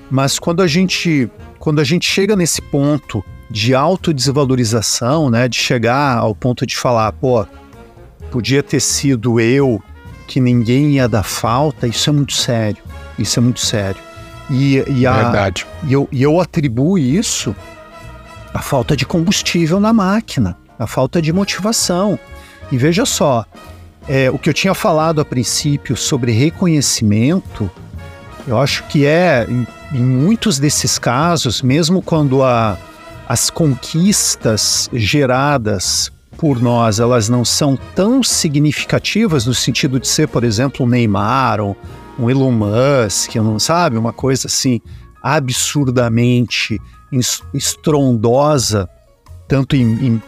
Mas quando a gente, quando a gente chega nesse ponto de autodesvalorização, né, de chegar ao ponto de falar, pô, podia ter sido eu que ninguém ia dar falta, isso é muito sério. Isso é muito sério. E, e, a, Verdade. e, eu, e eu atribuo isso à falta de combustível na máquina, à falta de motivação. E veja só, é, o que eu tinha falado a princípio sobre reconhecimento, eu acho que é, em, em muitos desses casos, mesmo quando a, as conquistas geradas por nós, elas não são tão significativas no sentido de ser, por exemplo, um Neymar ou um Elon Musk, sabe, uma coisa assim absurdamente es- estrondosa, tanto em, em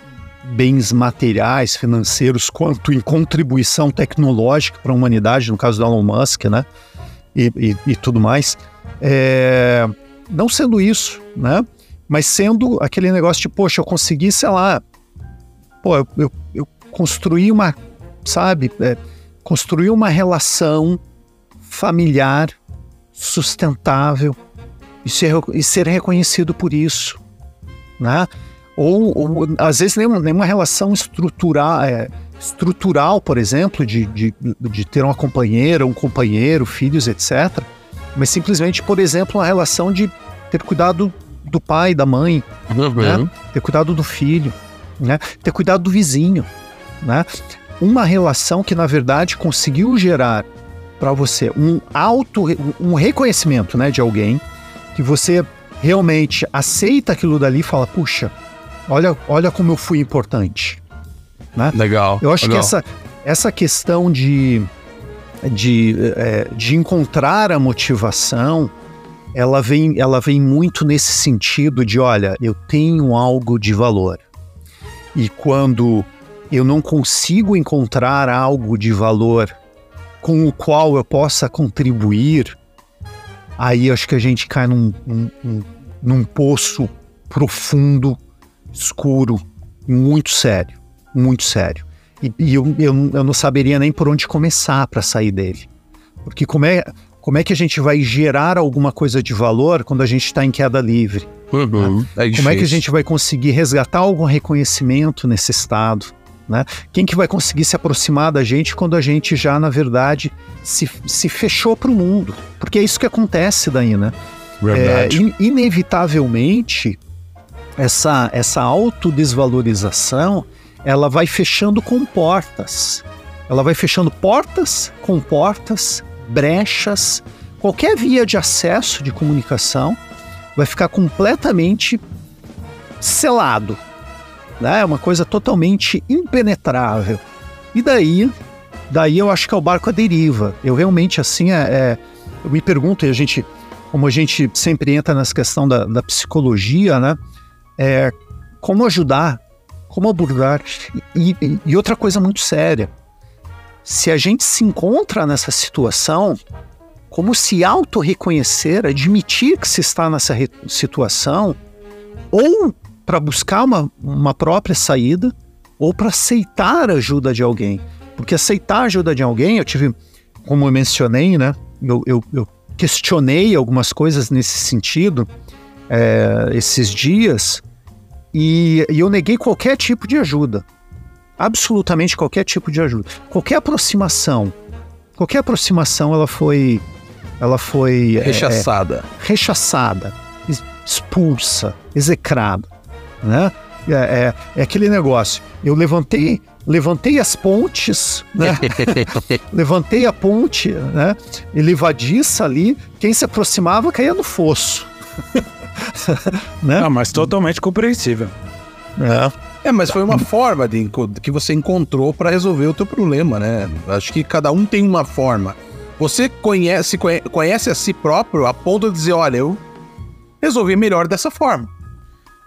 bens materiais, financeiros, quanto em contribuição tecnológica para a humanidade, no caso do Elon Musk, né? E, e- e tudo mais. É, não sendo isso, né? Mas sendo aquele negócio de, poxa, eu consegui, sei lá, pô, eu, eu, eu construí uma, sabe, é, construí uma relação familiar sustentável e ser, e ser reconhecido por isso, né? Ou, ou, às vezes nenhuma, nenhuma relação estrutural, é, estrutural, por exemplo, de, de, de ter uma companheira, um companheiro, filhos, etc. Mas simplesmente, por exemplo, uma relação de ter cuidado do pai, da mãe, né? ter cuidado do filho, né? ter cuidado do vizinho. Né? Uma relação que, na verdade, conseguiu gerar para você um auto, um reconhecimento né, de alguém, que você realmente aceita aquilo dali e fala, puxa, olha, olha como eu fui importante. Né? Legal. Eu acho legal. que essa, essa questão de, de, é, de encontrar a motivação, ela vem, ela vem muito nesse sentido de, olha, eu tenho algo de valor. E quando eu não consigo encontrar algo de valor com o qual eu possa contribuir, aí acho que a gente cai num, num, num poço profundo, escuro, muito sério, muito sério. E, e eu, eu, eu, não saberia nem por onde começar para sair dele. Porque como é, como é que a gente vai gerar alguma coisa de valor quando a gente está em queda livre? Uhum, né? é como é que a gente vai conseguir resgatar algum reconhecimento nesse estado? Né? Quem que vai conseguir se aproximar da gente quando a gente já, na verdade, se, se fechou para o mundo? Porque é isso que acontece daí, né? É, in, inevitavelmente, essa, essa autodesvalorização, ela vai fechando com portas. Ela vai fechando portas com portas, brechas, qualquer via de acesso de comunicação vai ficar completamente selado. Né? É uma coisa totalmente impenetrável. E daí, daí eu acho que é o barco à deriva. Eu realmente, assim, é, é eu me pergunto, e a gente, como a gente sempre entra nessa questão da, da psicologia, né? É, como ajudar, como abordar. E, e, e outra coisa muito séria, se a gente se encontra nessa situação, como se auto-reconhecer, admitir que se está nessa situação, ou para buscar uma, uma própria saída, ou para aceitar a ajuda de alguém. Porque aceitar a ajuda de alguém, eu tive, como eu mencionei, né? Eu, eu, eu questionei algumas coisas nesse sentido é, esses dias e, e eu neguei qualquer tipo de ajuda. Absolutamente qualquer tipo de ajuda. Qualquer aproximação. Qualquer aproximação ela foi. Ela foi. Rechaçada. É, rechaçada, expulsa, execrada. Né? É, é, é aquele negócio. Eu levantei, levantei as pontes, né? levantei a ponte, né? Elevadiça ali, quem se aproximava caía no fosso. né? Não, mas totalmente compreensível. É. é, mas foi uma forma de, que você encontrou para resolver o teu problema, né? Acho que cada um tem uma forma. Você conhece, conhece a si próprio a ponto de dizer, olha, eu resolvi melhor dessa forma.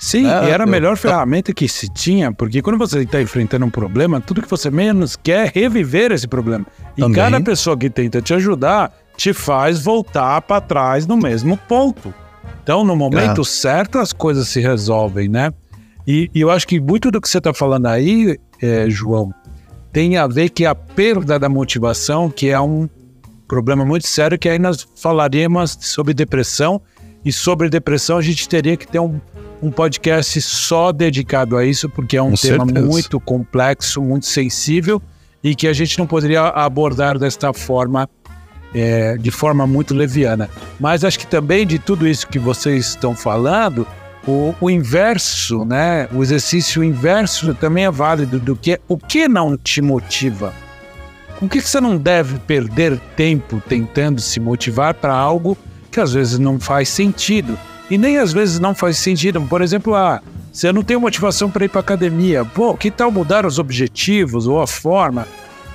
Sim, é, e era a melhor ferramenta que se tinha, porque quando você está enfrentando um problema, tudo que você menos quer é reviver esse problema. E Também. cada pessoa que tenta te ajudar te faz voltar para trás no mesmo ponto. Então, no momento é. certo, as coisas se resolvem, né? E, e eu acho que muito do que você está falando aí, é, João, tem a ver que a perda da motivação, que é um problema muito sério, que aí nós falaríamos sobre depressão, e sobre depressão a gente teria que ter um um podcast só dedicado a isso, porque é um Com tema certeza. muito complexo, muito sensível e que a gente não poderia abordar desta forma, é, de forma muito leviana. Mas acho que também de tudo isso que vocês estão falando, o, o inverso, né? O exercício inverso também é válido do que o que não te motiva. Com que você não deve perder tempo tentando se motivar para algo que às vezes não faz sentido? E nem às vezes não faz sentido. Por exemplo, ah, você não tem motivação para ir para academia. Pô, que tal mudar os objetivos ou a forma?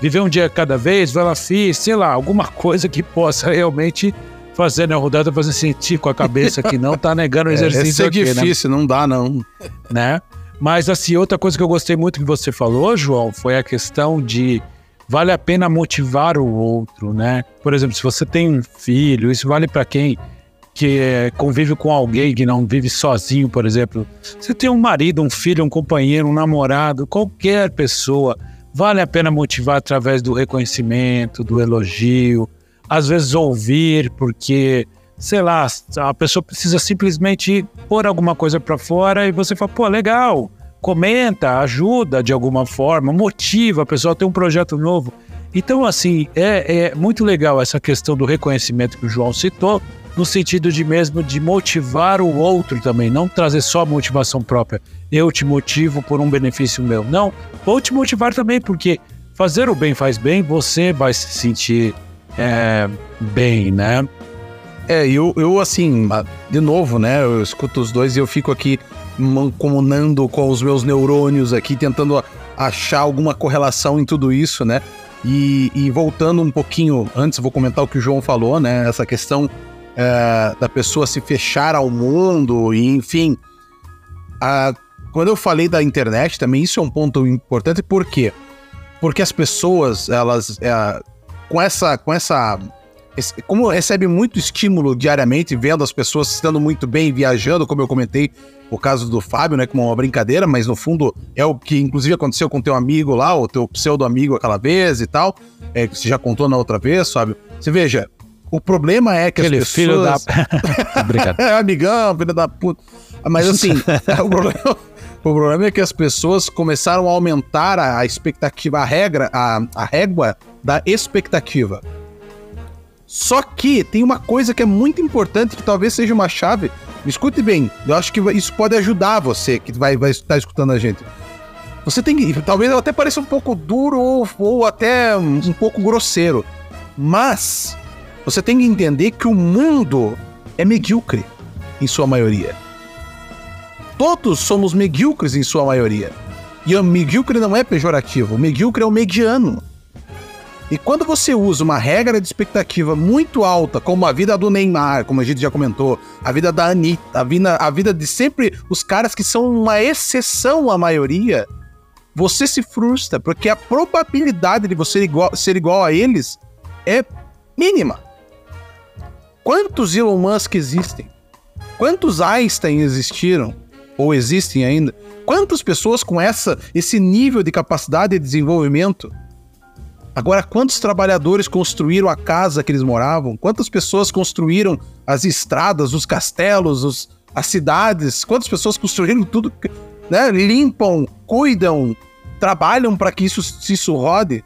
Viver um dia cada vez, vai lá, fiz, sei lá, alguma coisa que possa realmente fazer na rodada fazer sentir com a cabeça que não tá negando o é, exercício. É, é aqui, difícil, né? não dá não. Né? Mas assim, outra coisa que eu gostei muito que você falou, João, foi a questão de vale a pena motivar o outro, né? Por exemplo, se você tem um filho, isso vale para quem que é, convive com alguém que não vive sozinho, por exemplo. Você tem um marido, um filho, um companheiro, um namorado, qualquer pessoa, vale a pena motivar através do reconhecimento, do elogio, às vezes ouvir, porque sei lá, a pessoa precisa simplesmente pôr alguma coisa para fora e você fala, pô, legal, comenta, ajuda de alguma forma, motiva a pessoa a ter um projeto novo. Então, assim, é, é muito legal essa questão do reconhecimento que o João citou, no sentido de mesmo de motivar o outro também, não trazer só a motivação própria. Eu te motivo por um benefício meu. Não, vou te motivar também, porque fazer o bem faz bem, você vai se sentir é, bem, né? É, eu, eu assim, de novo, né? Eu escuto os dois e eu fico aqui mancomunando com os meus neurônios aqui, tentando achar alguma correlação em tudo isso, né? E, e voltando um pouquinho, antes vou comentar o que o João falou, né? Essa questão é, da pessoa se fechar ao mundo, e enfim. A, quando eu falei da internet também, isso é um ponto importante, por quê? Porque as pessoas, elas, é, com essa, com essa como recebe muito estímulo diariamente, vendo as pessoas estando muito bem, viajando, como eu comentei, o caso do Fábio, né, como uma brincadeira, mas no fundo é o que inclusive aconteceu com teu amigo lá, o teu pseudo amigo aquela vez e tal, é, que você já contou na outra vez, Fábio. Você veja, o problema é que Aquele as pessoas... filho da... Obrigado. é, amigão, filho da puta. Mas assim, o, problema, o problema é que as pessoas começaram a aumentar a, a expectativa, a regra, a, a régua da expectativa. Só que tem uma coisa que é muito importante, que talvez seja uma chave. Escute bem, eu acho que isso pode ajudar você que vai, vai estar escutando a gente. Você tem que. Talvez até pareça um pouco duro ou, ou até um, um pouco grosseiro. Mas você tem que entender que o mundo é medíocre, em sua maioria. Todos somos medíocres em sua maioria. E o medíocre não é pejorativo, o medíocre é o mediano. E quando você usa uma regra de expectativa muito alta, como a vida do Neymar, como a gente já comentou, a vida da Anitta, a vida, a vida de sempre os caras que são uma exceção à maioria, você se frustra, porque a probabilidade de você igual, ser igual a eles é mínima. Quantos Elon Musk existem? Quantos Einstein existiram? Ou existem ainda? Quantas pessoas com essa, esse nível de capacidade de desenvolvimento? Agora, quantos trabalhadores construíram a casa que eles moravam? Quantas pessoas construíram as estradas, os castelos, os, as cidades? Quantas pessoas construíram tudo? Né? Limpam, cuidam, trabalham para que isso, isso rode?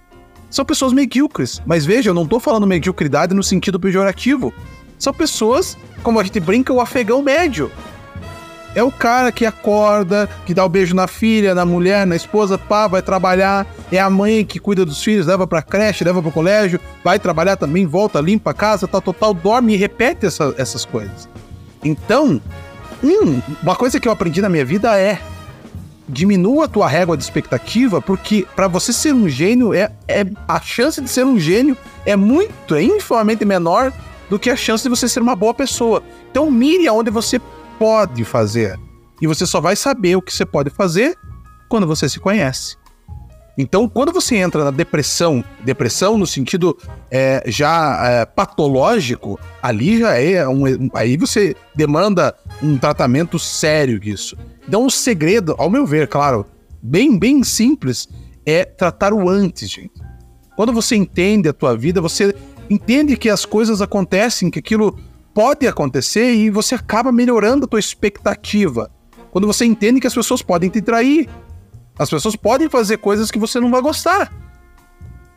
São pessoas medíocres. Mas veja, eu não estou falando mediocridade no sentido pejorativo. São pessoas, como a gente brinca, o afegão médio. É o cara que acorda, que dá o um beijo na filha, na mulher, na esposa, pá, vai trabalhar. É a mãe que cuida dos filhos, leva pra creche, leva pro colégio, vai trabalhar também, volta, limpa a casa, tal, total, dorme e repete essa, essas coisas. Então, hum, uma coisa que eu aprendi na minha vida é diminua a tua régua de expectativa, porque para você ser um gênio, é, é a chance de ser um gênio é muito, é infinitamente menor do que a chance de você ser uma boa pessoa. Então mire aonde você pode fazer. E você só vai saber o que você pode fazer quando você se conhece. Então, quando você entra na depressão, depressão no sentido é, já é, patológico, ali já é um, aí você demanda um tratamento sério disso. Então, o segredo, ao meu ver, claro, bem bem simples, é tratar o antes, gente. Quando você entende a tua vida, você entende que as coisas acontecem, que aquilo pode acontecer e você acaba melhorando a tua expectativa. Quando você entende que as pessoas podem te trair, as pessoas podem fazer coisas que você não vai gostar.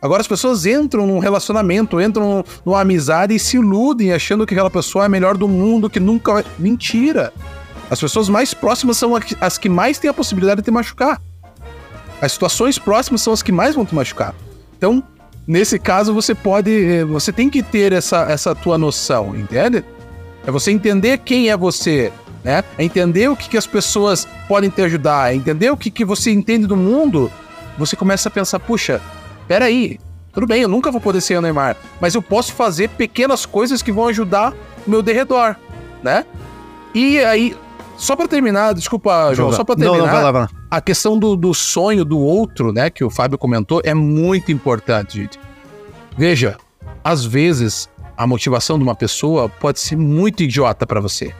Agora as pessoas entram num relacionamento, entram numa amizade e se iludem achando que aquela pessoa é a melhor do mundo, que nunca vai. Mentira! As pessoas mais próximas são as que mais têm a possibilidade de te machucar. As situações próximas são as que mais vão te machucar. Então, nesse caso, você pode. Eh, você tem que ter essa, essa tua noção, entende? É você entender quem é você, né? É entender o que, que as pessoas podem te ajudar, é entender o que, que você entende do mundo. Você começa a pensar, puxa, peraí, tudo bem, eu nunca vou poder ser o Neymar, mas eu posso fazer pequenas coisas que vão ajudar o meu derredor, né? E aí, só para terminar, desculpa, João, só para terminar, não, não, vai lá, vai lá. A questão do, do sonho do outro, né, que o Fábio comentou, é muito importante, gente. Veja, às vezes a motivação de uma pessoa pode ser muito idiota para você.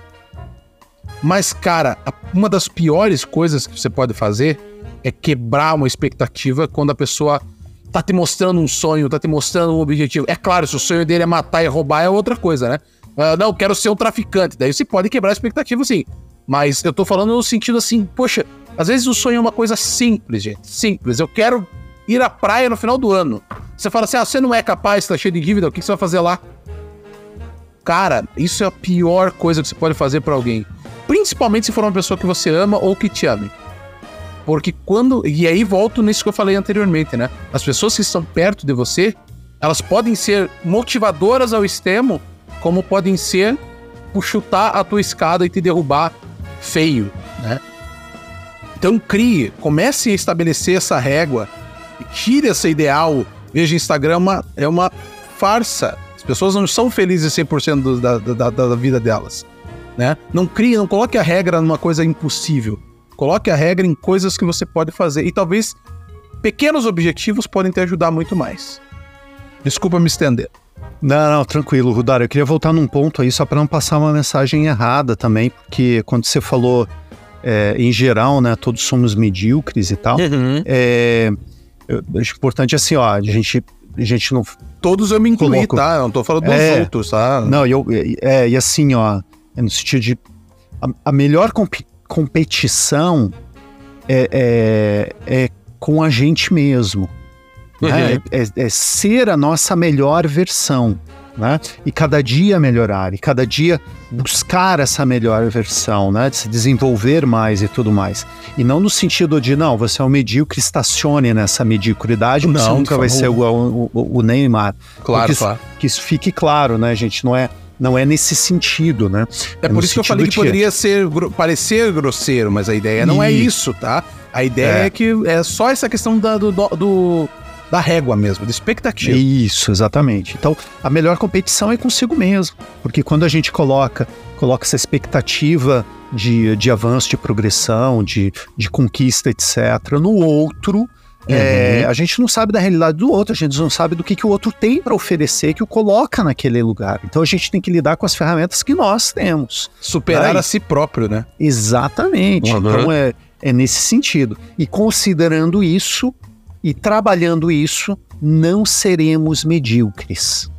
Mas, cara, uma das piores coisas que você pode fazer é quebrar uma expectativa quando a pessoa tá te mostrando um sonho, tá te mostrando um objetivo. É claro, se o sonho dele é matar e roubar, é outra coisa, né? Uh, não, quero ser um traficante. Daí você pode quebrar a expectativa, sim. Mas eu tô falando no sentido assim, poxa, às vezes o sonho é uma coisa simples, gente. Simples. Eu quero ir à praia no final do ano. Você fala assim, ah, você não é capaz, tá cheio de dívida, o que você vai fazer lá? Cara, isso é a pior coisa que você pode fazer para alguém. Principalmente se for uma pessoa que você ama ou que te ame. Porque quando. E aí volto nisso que eu falei anteriormente, né? As pessoas que estão perto de você, elas podem ser motivadoras ao extremo, como podem ser chutar a tua escada e te derrubar feio, né? Então crie, comece a estabelecer essa régua, tire esse ideal. Veja, Instagram é uma, é uma farsa. As pessoas não são felizes 100% do, da, da, da vida delas. Né? Não crie, não coloque a regra numa coisa impossível. Coloque a regra em coisas que você pode fazer. E talvez pequenos objetivos podem te ajudar muito mais. Desculpa me estender. Não, não, tranquilo, Rudar. Eu queria voltar num ponto aí só para não passar uma mensagem errada também, porque quando você falou é, em geral, né, todos somos medíocres e tal, uhum. é, eu acho importante assim, ó, a gente, a gente não. Todos eu me incluí, coloco, tá? Eu não tô falando dos é, outros, tá? Não, eu, é, e assim, ó, é no sentido de. A, a melhor comp competição é, é, é com a gente mesmo. Né? Uhum. Né? É, é, ser a nossa melhor versão. Né? E cada dia melhorar, e cada dia buscar essa melhor versão, né? De se desenvolver mais e tudo mais. E não no sentido de, não, você é um medíocre, estacione nessa mediocridade, não, você nunca vai ser igual o, o, o Neymar. Claro, isso, claro. Que isso fique claro, né, gente? Não é não é nesse sentido, né? É, é por isso que eu falei que poderia ser parecer grosseiro, mas a ideia não é isso, tá? A ideia é, é que é só essa questão da, do, do da régua mesmo, da expectativa. Isso, exatamente. Então, a melhor competição é consigo mesmo, porque quando a gente coloca coloca essa expectativa de, de avanço, de progressão, de, de conquista, etc., no outro, uhum. é, a gente não sabe da realidade do outro, a gente não sabe do que, que o outro tem para oferecer que o coloca naquele lugar. Então a gente tem que lidar com as ferramentas que nós temos. Superar a si próprio, né? Exatamente. Uhum. Então é, é nesse sentido. E considerando isso, e trabalhando isso, não seremos medíocres.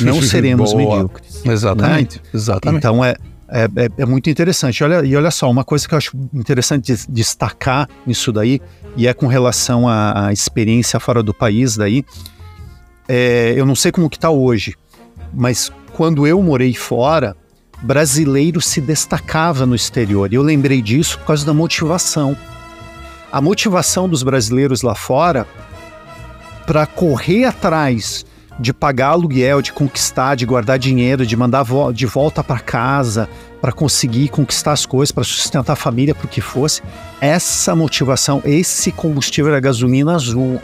Não seremos medíocres. Exatamente. Né? Exatamente. Então é, é, é, é, muito interessante. Olha, e olha só, uma coisa que eu acho interessante destacar nisso daí, e é com relação à, à experiência fora do país daí, é, eu não sei como que está hoje, mas quando eu morei fora, brasileiro se destacava no exterior. E eu lembrei disso por causa da motivação a motivação dos brasileiros lá fora para correr atrás de pagar aluguel, de conquistar, de guardar dinheiro, de mandar vo de volta para casa, para conseguir conquistar as coisas, para sustentar a família, para o que fosse. Essa motivação, esse combustível era gasolina azul.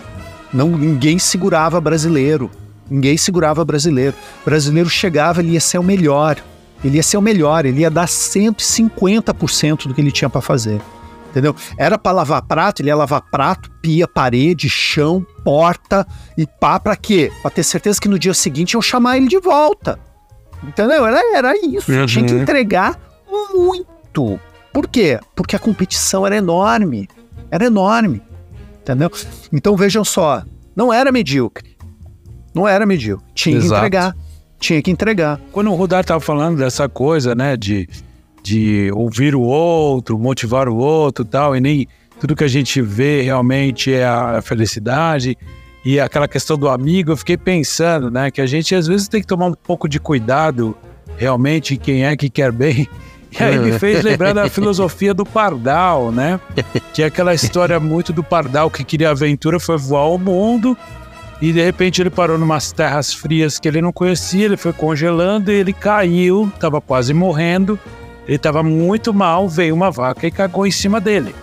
Não, ninguém segurava brasileiro. Ninguém segurava brasileiro. O brasileiro chegava, ele ia ser o melhor. Ele ia ser o melhor, ele ia dar 150% do que ele tinha para fazer entendeu? Era para lavar prato, ele ia lavar prato, pia, parede, chão, porta e pá, pra quê? Pra ter certeza que no dia seguinte eu chamar ele de volta. Entendeu? Era, era isso. Uhum. Tinha que entregar muito. Por quê? Porque a competição era enorme. Era enorme. Entendeu? Então vejam só, não era medíocre. Não era medíocre. Tinha Exato. que entregar. Tinha que entregar. Quando o Rudar tava falando dessa coisa, né, de de ouvir o outro, motivar o outro tal, e nem tudo que a gente vê realmente é a felicidade. E aquela questão do amigo, eu fiquei pensando, né, que a gente às vezes tem que tomar um pouco de cuidado realmente quem é que quer bem. E aí me fez lembrar da filosofia do pardal, né? Que é aquela história muito do pardal que queria aventura, foi voar ao mundo e de repente ele parou numas terras frias que ele não conhecia, ele foi congelando e ele caiu, estava quase morrendo. Ele estava muito mal, veio uma vaca e cagou em cima dele.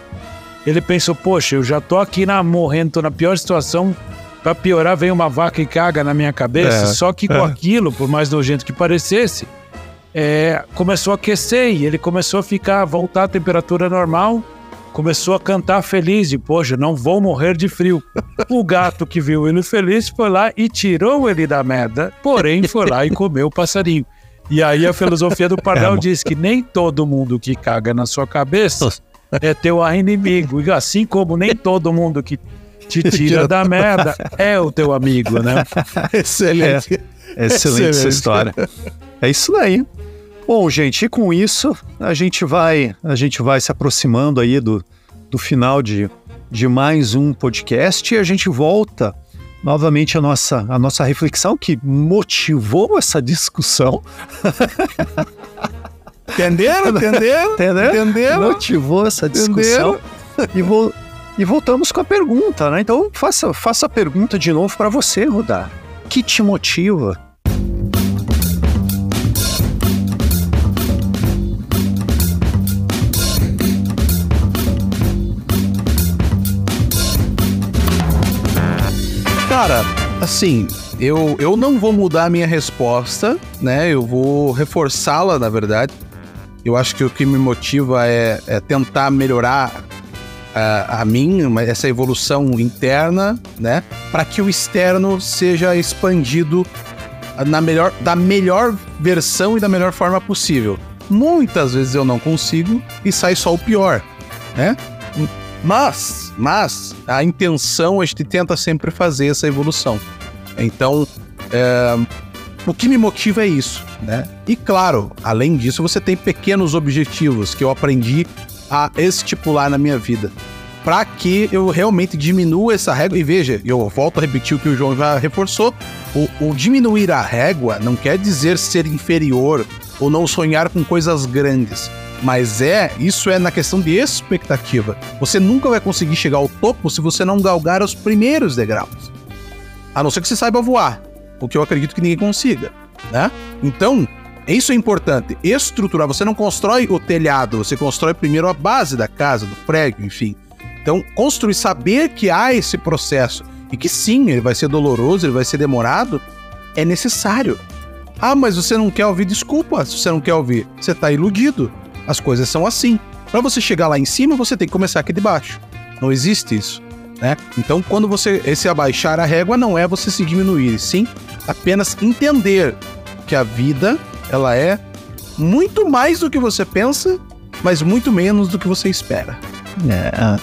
Ele pensou, poxa, eu já tô aqui na, morrendo, tô na pior situação. Para piorar, vem uma vaca e caga na minha cabeça. É, Só que com é. aquilo, por mais nojento que parecesse, é, começou a aquecer e ele começou a ficar, voltar à temperatura normal. Começou a cantar feliz e, poxa, não vou morrer de frio. O gato que viu ele feliz foi lá e tirou ele da merda, porém foi lá e comeu o passarinho. E aí a filosofia do Pardal é, diz que nem todo mundo que caga na sua cabeça é teu inimigo. E assim como nem todo mundo que te tira da merda é o teu amigo, né? Excelente. É, excelente, excelente essa história. É isso daí. Bom, gente, e com isso a gente vai a gente vai se aproximando aí do, do final de, de mais um podcast e a gente volta novamente a nossa, a nossa reflexão que motivou essa discussão. Entenderam? Entenderam? Entenderam? Entenderam? Motivou essa discussão. E, vo e voltamos com a pergunta, né? Então faça, faça a pergunta de novo para você, Rudar. O que te motiva? Cara, assim, eu, eu não vou mudar a minha resposta, né? Eu vou reforçá-la, na verdade. Eu acho que o que me motiva é, é tentar melhorar a, a mim, essa evolução interna, né? Para que o externo seja expandido na melhor, da melhor versão e da melhor forma possível. Muitas vezes eu não consigo e sai só o pior, né? Mas, mas a intenção a gente tenta sempre fazer essa evolução. Então, é, o que me motiva é isso, né? E claro, além disso, você tem pequenos objetivos que eu aprendi a estipular na minha vida. Para que eu realmente diminua essa régua. E veja, eu volto a repetir o que o João já reforçou: o, o diminuir a régua não quer dizer ser inferior ou não sonhar com coisas grandes. Mas é, isso é na questão de expectativa. Você nunca vai conseguir chegar ao topo se você não galgar os primeiros degraus. A não ser que você saiba voar, o que eu acredito que ninguém consiga, né? Então, isso é importante. Estruturar, você não constrói o telhado, você constrói primeiro a base da casa, do prédio, enfim. Então, construir, saber que há esse processo e que sim, ele vai ser doloroso, ele vai ser demorado, é necessário. Ah, mas você não quer ouvir desculpa se você não quer ouvir. Você está iludido. As coisas são assim. Para você chegar lá em cima, você tem que começar aqui de baixo. Não existe isso. Né? Então, quando você esse abaixar a régua não é você se diminuir, sim apenas entender que a vida ela é muito mais do que você pensa, mas muito menos do que você espera. É,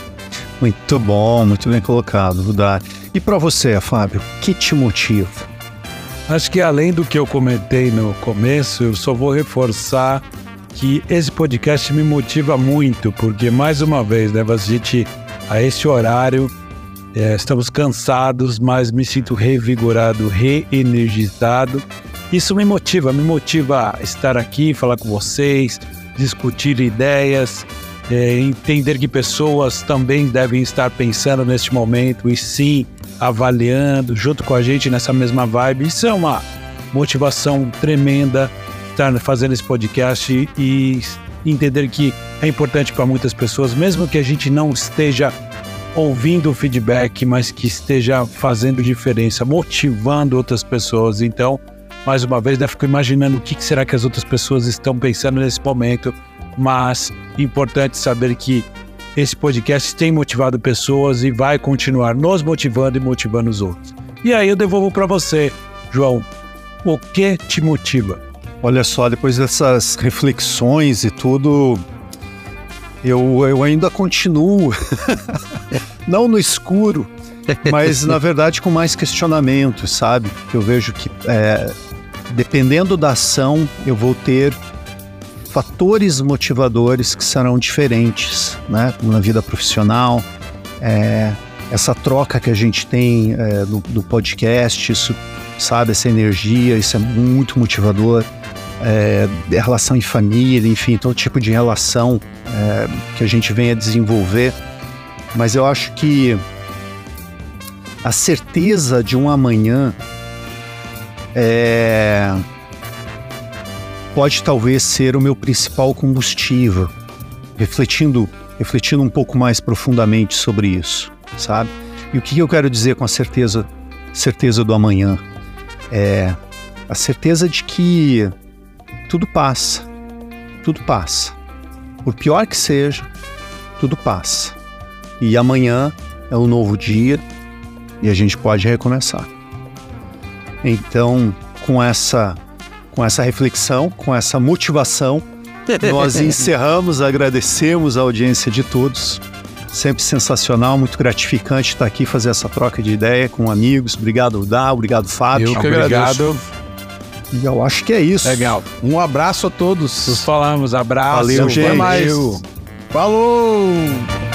muito bom, muito bem colocado, Rudar. E para você, Fábio, o que te motiva? Acho que além do que eu comentei no começo, eu só vou reforçar que esse podcast me motiva muito, porque mais uma vez, né, a gente a esse horário é, estamos cansados, mas me sinto revigorado, reenergizado. Isso me motiva, me motiva a estar aqui, falar com vocês, discutir ideias, é, entender que pessoas também devem estar pensando neste momento e sim avaliando junto com a gente nessa mesma vibe. Isso é uma motivação tremenda estar fazendo esse podcast e entender que é importante para muitas pessoas, mesmo que a gente não esteja ouvindo o feedback, mas que esteja fazendo diferença, motivando outras pessoas. Então, mais uma vez, né, fico imaginando o que será que as outras pessoas estão pensando nesse momento, mas importante saber que esse podcast tem motivado pessoas e vai continuar nos motivando e motivando os outros. E aí eu devolvo para você, João, o que te motiva? Olha só, depois dessas reflexões e tudo, eu, eu ainda continuo, não no escuro, mas na verdade com mais questionamento, sabe? Eu vejo que é, dependendo da ação, eu vou ter fatores motivadores que serão diferentes, né? Na vida profissional, é, essa troca que a gente tem é, no, no podcast, isso, sabe? Essa energia, isso é muito motivador é, relação em família, enfim, todo tipo de relação é, que a gente venha desenvolver. Mas eu acho que a certeza de um amanhã é, pode talvez ser o meu principal combustível, refletindo, refletindo um pouco mais profundamente sobre isso, sabe? E o que eu quero dizer com a certeza, certeza do amanhã? É a certeza de que tudo passa. Tudo passa. Por pior que seja, tudo passa. E amanhã é um novo dia e a gente pode recomeçar. Então, com essa com essa reflexão, com essa motivação, nós encerramos, agradecemos a audiência de todos. Sempre sensacional, muito gratificante estar aqui fazer essa troca de ideia com amigos. Obrigado, Dá, obrigado, Fábio. Eu que obrigado. agradeço. E eu acho que é isso. Legal. Um abraço a todos. Nos falamos. Abraço. Valeu, gente. Até mais. Falou!